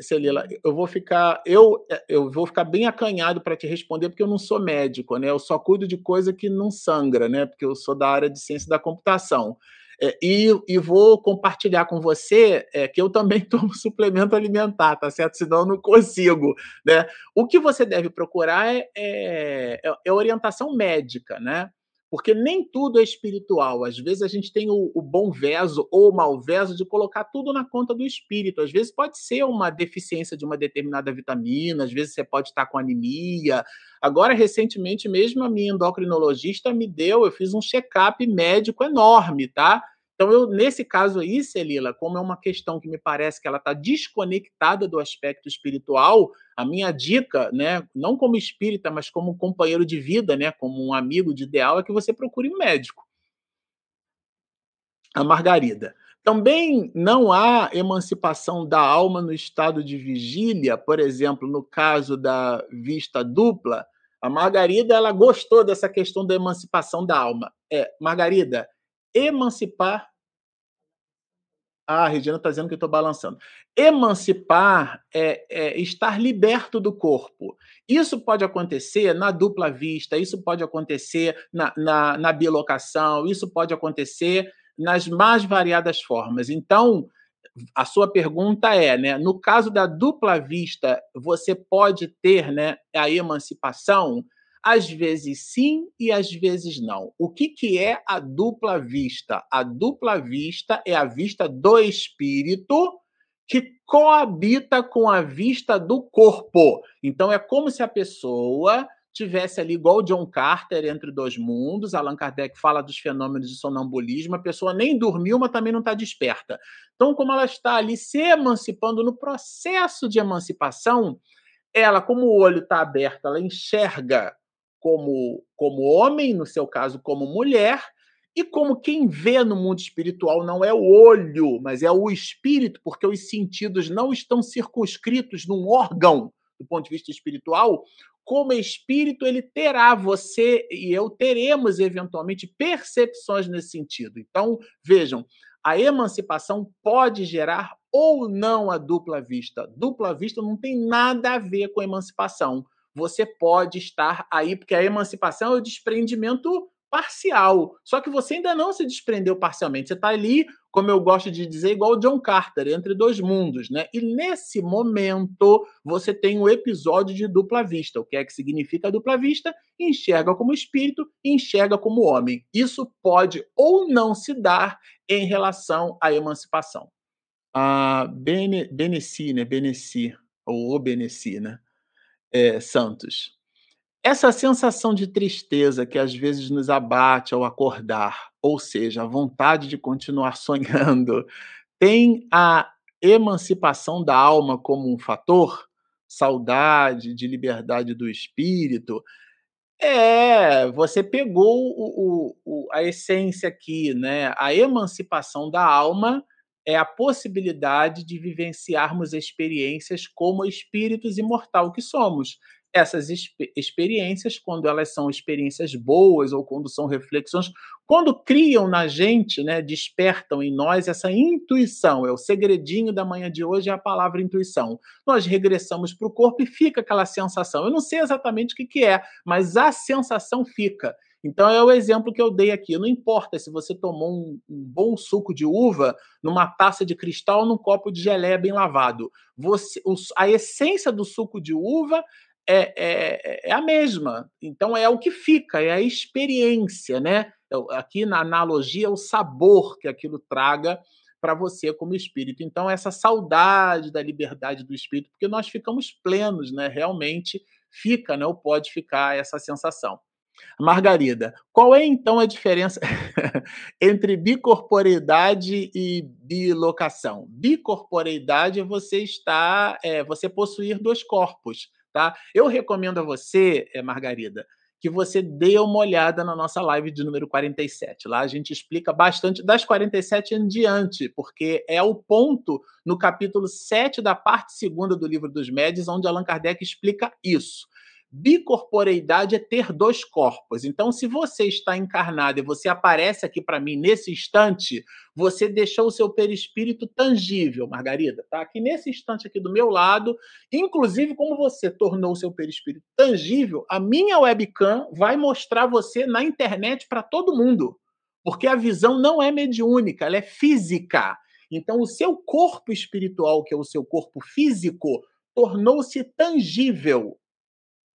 Celila, eu vou ficar, eu, é, eu vou ficar bem acanhado para te responder, porque eu não sou médico, né? Eu só cuido de coisa que não sangra, né? Porque eu sou da área de ciência da computação. É, e, e, vou compartilhar com você é, que eu também tomo suplemento alimentar, tá certo? Senão eu não consigo, né? O que você deve procurar é, é, é orientação médica, né? Porque nem tudo é espiritual. Às vezes a gente tem o, o bom verso ou o mau verso de colocar tudo na conta do espírito. Às vezes pode ser uma deficiência de uma determinada vitamina, às vezes você pode estar com anemia. Agora, recentemente mesmo, a minha endocrinologista me deu, eu fiz um check-up médico enorme, tá? Então, eu, nesse caso aí, Celila, como é uma questão que me parece que ela está desconectada do aspecto espiritual, a minha dica, né, não como espírita, mas como companheiro de vida, né, como um amigo de ideal, é que você procure um médico. A Margarida. Também não há emancipação da alma no estado de vigília, por exemplo, no caso da vista dupla. A Margarida ela gostou dessa questão da emancipação da alma. É, Margarida, emancipar ah, a Regina está dizendo que estou balançando. Emancipar é, é, estar liberto do corpo. Isso pode acontecer na dupla vista, isso pode acontecer na, na, na bilocação, isso pode acontecer nas mais variadas formas. Então, a sua pergunta é, né, no caso da dupla vista, você pode ter, né, a emancipação? Às vezes sim e às vezes não. O que, que é a dupla vista? A dupla vista é a vista do espírito que coabita com a vista do corpo. Então é como se a pessoa tivesse ali igual John Carter entre dois mundos. Allan Kardec fala dos fenômenos de sonambulismo. A pessoa nem dormiu, mas também não está desperta. Então, como ela está ali se emancipando no processo de emancipação, ela, como o olho está aberto, ela enxerga como, como homem, no seu caso, como mulher, e como quem vê no mundo espiritual não é o olho, mas é o espírito, porque os sentidos não estão circunscritos num órgão do ponto de vista espiritual, como espírito ele terá, você e eu teremos eventualmente percepções nesse sentido. Então, vejam, a emancipação pode gerar ou não a dupla vista. Dupla vista não tem nada a ver com a emancipação você pode estar aí, porque a emancipação é o desprendimento parcial. Só que você ainda não se desprendeu parcialmente. Você está ali, como eu gosto de dizer, igual o John Carter, entre dois mundos, né? E nesse momento você tem o um episódio de dupla vista. O que é que significa dupla vista? Enxerga como espírito enxerga como homem. Isso pode ou não se dar em relação à emancipação. A Bene, Beneci, né? Beneci, ou o Beneci, né? É, Santos. Essa sensação de tristeza que às vezes nos abate ao acordar, ou seja, a vontade de continuar sonhando, tem a emancipação da alma como um fator? Saudade, de liberdade do espírito? É, você pegou o, o, a essência aqui, né? A emancipação da alma é a possibilidade de vivenciarmos experiências como espíritos imortal que somos. Essas experiências, quando elas são experiências boas ou quando são reflexões, quando criam na gente, né, despertam em nós essa intuição, é o segredinho da manhã de hoje, é a palavra intuição. Nós regressamos para o corpo e fica aquela sensação. Eu não sei exatamente o que, que é, mas a sensação fica. Então é o exemplo que eu dei aqui. Não importa se você tomou um, um bom suco de uva numa taça de cristal ou num copo de geleia bem lavado. Você, a essência do suco de uva é, é, é, a mesma. Então é o que fica, é a experiência, né? É aqui na analogia, é o sabor que aquilo traga para você como espírito. Então, essa saudade da liberdade do espírito, porque nós ficamos plenos, né? Realmente fica, né? Ou pode ficar essa sensação. Margarida, qual é então a diferença entre bicorporeidade e bilocação? Bicorporeidade é você está, é, você possuir dois corpos, tá? Eu recomendo a você, é, Margarida, que você dê uma olhada na nossa live de número 47. Lá a gente explica bastante das 47 em diante, porque é o ponto no capítulo 7 da parte segunda do livro dos médios onde Allan Kardec explica isso. Bicorporeidade é ter dois corpos. Então, se você está encarnado e você aparece aqui para mim nesse instante, você deixou o seu perispírito tangível, Margarida. Tá aqui nesse instante aqui do meu lado. Inclusive, como você tornou o seu perispírito tangível, a minha webcam vai mostrar você na internet para todo mundo. Porque a visão não é mediúnica, ela é física. Então, o seu corpo espiritual, que é o seu corpo físico, tornou-se tangível.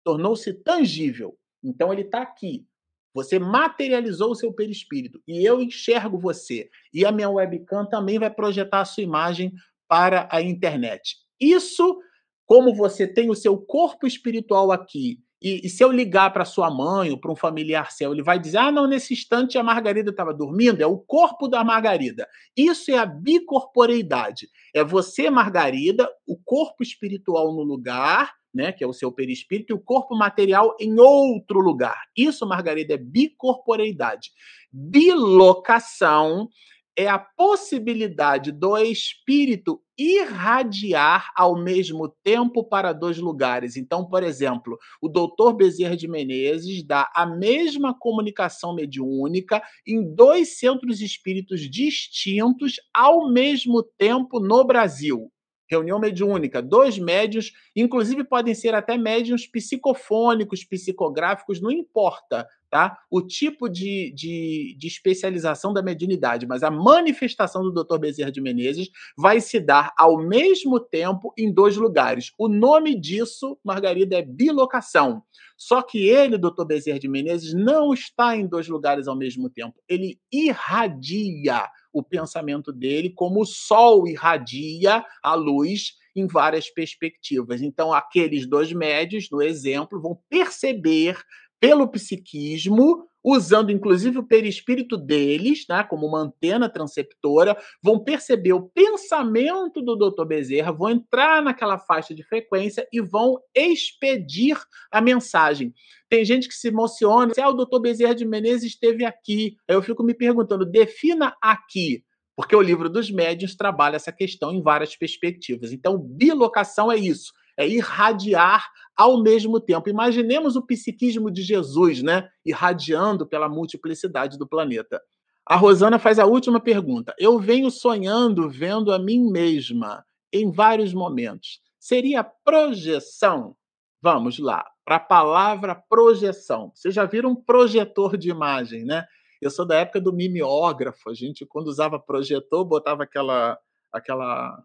Tornou-se tangível. Então, ele está aqui. Você materializou o seu perispírito e eu enxergo você. E a minha webcam também vai projetar a sua imagem para a internet. Isso, como você tem o seu corpo espiritual aqui e, e, se eu ligar para sua mãe ou para um familiar seu, ele vai dizer: ah, não, nesse instante a Margarida estava dormindo, é o corpo da Margarida. Isso é a bicorporeidade. É você, Margarida, o corpo espiritual no lugar, né, que é o seu perispírito, e o corpo material em outro lugar. Isso, Margarida, é bicorporeidade. Bilocação é a possibilidade do espírito irradiar ao mesmo tempo para dois lugares. Então, por exemplo, o doutor Bezerra de Menezes dá a mesma comunicação mediúnica em dois centros espíritos distintos ao mesmo tempo no Brasil reunião mediúnica, dois médios, inclusive podem ser até médios psicofônicos, psicográficos, não importa tá? o tipo de, de, de, especialização da mediunidade, mas a manifestação do Dr. Bezerra de Menezes vai se dar ao mesmo tempo em dois lugares. O nome disso, Margarida, é bilocação. Só que ele, Dr. Bezerra de Menezes, não está em dois lugares ao mesmo tempo. Ele irradia o pensamento dele como o sol irradia a luz em várias perspectivas. Então, aqueles dois médios, no exemplo, vão perceber pelo psiquismo, usando inclusive o perispírito deles, né, como uma antena transceptora, vão perceber o pensamento do Dr. Bezerra, vão entrar naquela faixa de frequência e vão expedir a mensagem. Tem gente que se emociona, se ah, o Dr. Bezerra de Menezes esteve aqui. Aí eu fico me perguntando, defina aqui. Porque o livro dos médiuns trabalha essa questão em várias perspectivas. Então, bilocação é isso é irradiar ao mesmo tempo. Imaginemos o psiquismo de Jesus, né? Irradiando pela multiplicidade do planeta. A Rosana faz a última pergunta. Eu venho sonhando vendo a mim mesma em vários momentos. Seria projeção? Vamos lá, para a palavra projeção. Vocês já viram um projetor de imagem, né? Eu sou da época do mimeógrafo. A gente, quando usava projetor, botava aquela, aquela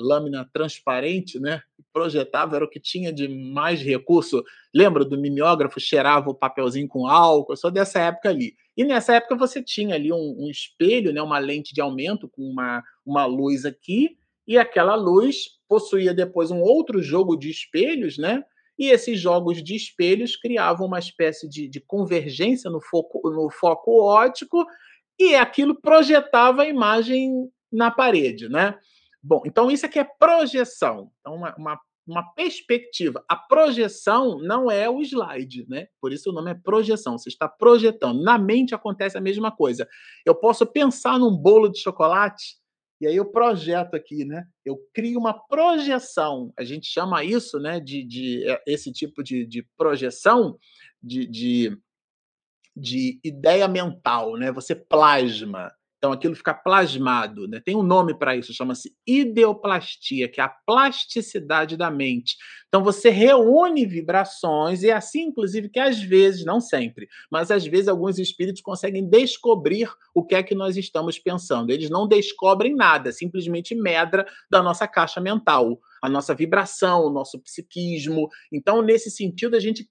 lâmina transparente, né? Projetava, era o que tinha de mais recurso. Lembra do mimeógrafo? Cheirava o papelzinho com álcool. Eu sou dessa época ali. E nessa época você tinha ali um, um espelho, né? uma lente de aumento com uma, uma luz aqui, e aquela luz possuía depois um outro jogo de espelhos, né? E esses jogos de espelhos criavam uma espécie de, de convergência no foco, no foco óptico, e aquilo projetava a imagem na parede, né? Bom, então isso aqui é projeção. Então, uma, uma, uma, perspectiva. A projeção não é o slide, né? Por isso o nome é projeção. Você está projetando. Na mente acontece a mesma coisa. Eu posso pensar num bolo de chocolate e aí eu projeto aqui, né? Eu crio uma projeção. A gente chama isso, né, de, de é, esse tipo de, de projeção, de, de, de ideia mental, né? Você plasma. Então aquilo fica plasmado, né? Tem um nome para isso, chama-se ideoplastia, que é a plasticidade da mente. Então você reúne vibrações e é assim, inclusive, que às vezes, não sempre, mas às vezes alguns espíritos conseguem descobrir o que é que nós estamos pensando. Eles não descobrem nada, simplesmente medra da nossa caixa mental, a nossa vibração, o nosso psiquismo. Então, nesse sentido, a gente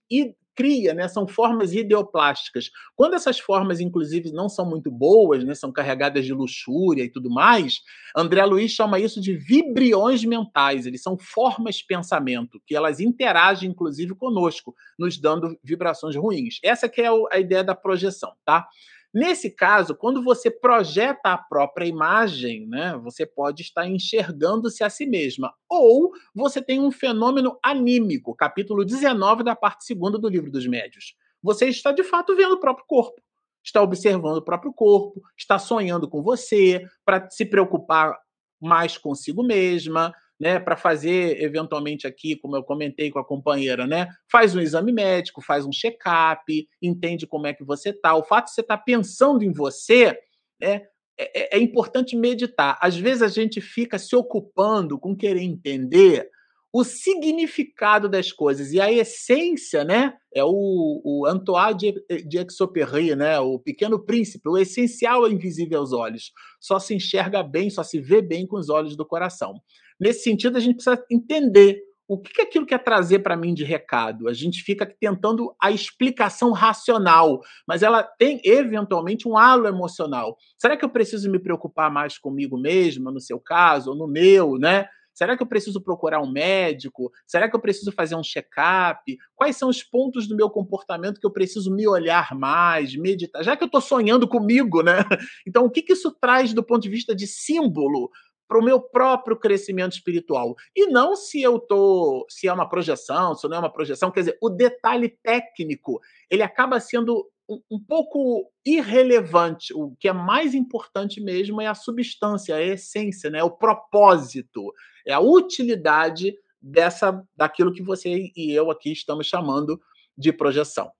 cria, né, são formas ideoplásticas. Quando essas formas, inclusive, não são muito boas, né, são carregadas de luxúria e tudo mais, André Luiz chama isso de vibriões mentais. Eles são formas de pensamento, que elas interagem, inclusive, conosco, nos dando vibrações ruins. Essa que é a ideia da projeção, tá? Nesse caso, quando você projeta a própria imagem, né, você pode estar enxergando-se a si mesma. Ou você tem um fenômeno anímico, capítulo 19 da parte segunda do livro dos médios. Você está de fato vendo o próprio corpo, está observando o próprio corpo, está sonhando com você, para se preocupar mais consigo mesma, né, para fazer eventualmente aqui, como eu comentei com a companheira, né, faz um exame médico, faz um check-up, entende como é que você tá. O fato de você estar tá pensando em você, né, é, é, é importante meditar. Às vezes a gente fica se ocupando com querer entender o significado das coisas e a essência, né? É o, o Antoine de, de Exupéry, né? O Pequeno Príncipe. O essencial é invisível aos olhos. Só se enxerga bem, só se vê bem com os olhos do coração. Nesse sentido, a gente precisa entender o que, aquilo quer trazer para mim de recado. A gente fica tentando a explicação racional, mas ela tem eventualmente um halo emocional. Será que eu preciso me preocupar mais comigo mesma, no seu caso, ou no meu, né? Será que eu preciso procurar um médico? Será que eu preciso fazer um check-up? Quais são os pontos do meu comportamento que eu preciso me olhar mais, meditar? Já que eu estou sonhando comigo, né? Então, o que, que isso traz do ponto de vista de símbolo para o meu próprio crescimento espiritual. E não se eu tô, se é uma projeção, se não é uma projeção, quer dizer, o detalhe técnico, ele acaba sendo um, um pouco irrelevante. O que é mais importante mesmo é a substância, a essência, né? O propósito, é a utilidade dessa daquilo que você e eu aqui estamos chamando de projeção.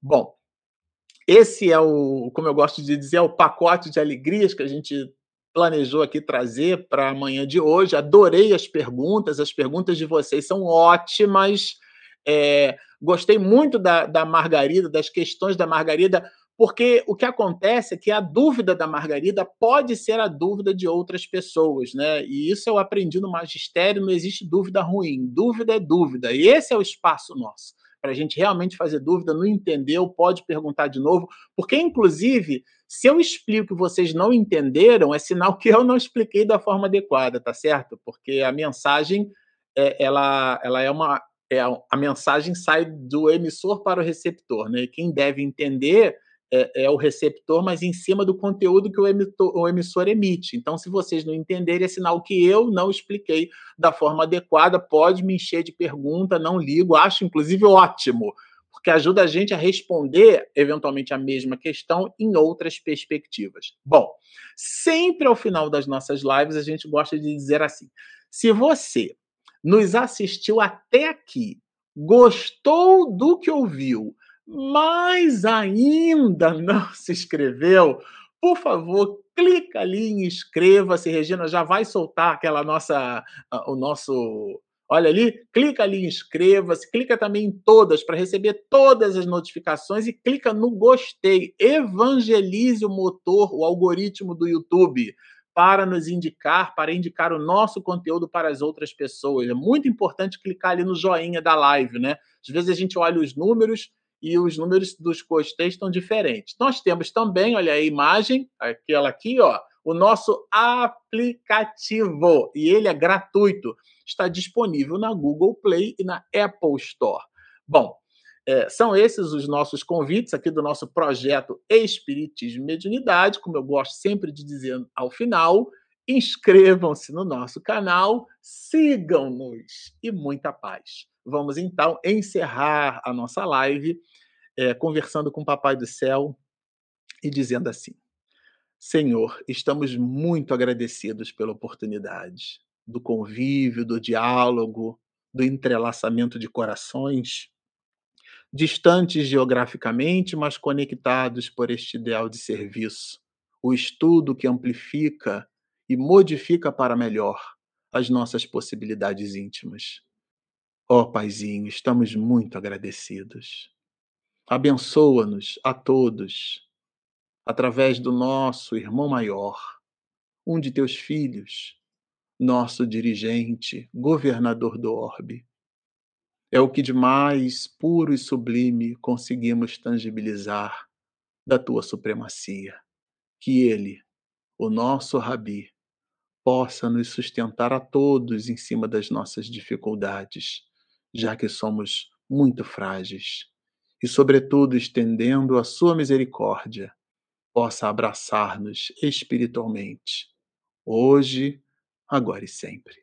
Bom, esse é o, como eu gosto de dizer, é o pacote de alegrias que a gente planejou aqui trazer para amanhã de hoje. Adorei as perguntas, as perguntas de vocês são ótimas. É, gostei muito da, da Margarida, das questões da Margarida, porque o que acontece é que a dúvida da Margarida pode ser a dúvida de outras pessoas, né? E isso eu aprendi no magistério, não existe dúvida ruim, dúvida é dúvida, e esse é o espaço nosso para a gente realmente fazer dúvida, não entendeu, pode perguntar de novo, porque, inclusive, se eu explico que vocês não entenderam, é sinal que eu não expliquei da forma adequada, tá certo? Porque a mensagem, é, ela, ela é uma. É, a mensagem sai do emissor para o receptor, né? E quem deve entender é, é, o receptor, mas em cima do conteúdo que o, o emissor emite. Então, se vocês não entenderem, é sinal que eu não expliquei da forma adequada. Pode me encher de pergunta, não ligo, acho inclusive ótimo, porque ajuda a gente a responder eventualmente a mesma questão em outras perspectivas. Bom, sempre ao final das nossas lives a gente gosta de dizer assim: se você nos assistiu até aqui, gostou do que ouviu, mas ainda não se inscreveu, por favor, clica ali em inscreva-se. Regina já vai soltar aquela nossa, o nosso. Olha ali, clica ali em inscreva-se, clica também em todas para receber todas as notificações e clica no gostei. Evangelize o motor, o algoritmo do YouTube para nos indicar, para indicar o nosso conteúdo para as outras pessoas. É muito importante clicar ali no joinha da live, né? Às vezes a gente olha os números e os números dos costes estão diferentes. Nós temos também, olha a imagem, aquela aqui, ó, o nosso aplicativo, e ele é gratuito, está disponível na Google Play e na Apple Store. Bom, é, são esses os nossos convites aqui do nosso projeto Espiritismo e Mediunidade, como eu gosto sempre de dizer ao final. Inscrevam-se no nosso canal, sigam-nos e muita paz. Vamos então encerrar a nossa live é, conversando com o Papai do Céu e dizendo assim: Senhor, estamos muito agradecidos pela oportunidade do convívio, do diálogo, do entrelaçamento de corações, distantes geograficamente, mas conectados por este ideal de serviço, o estudo que amplifica e modifica para melhor as nossas possibilidades íntimas. Ó oh, Paizinho, estamos muito agradecidos. Abençoa-nos a todos, através do nosso irmão maior, um de teus filhos, nosso dirigente, governador do orbe. É o que de mais puro e sublime conseguimos tangibilizar da tua supremacia. Que ele, o nosso Rabi, possa nos sustentar a todos em cima das nossas dificuldades, já que somos muito frágeis e, sobretudo, estendendo a sua misericórdia, possa abraçar-nos espiritualmente, hoje, agora e sempre.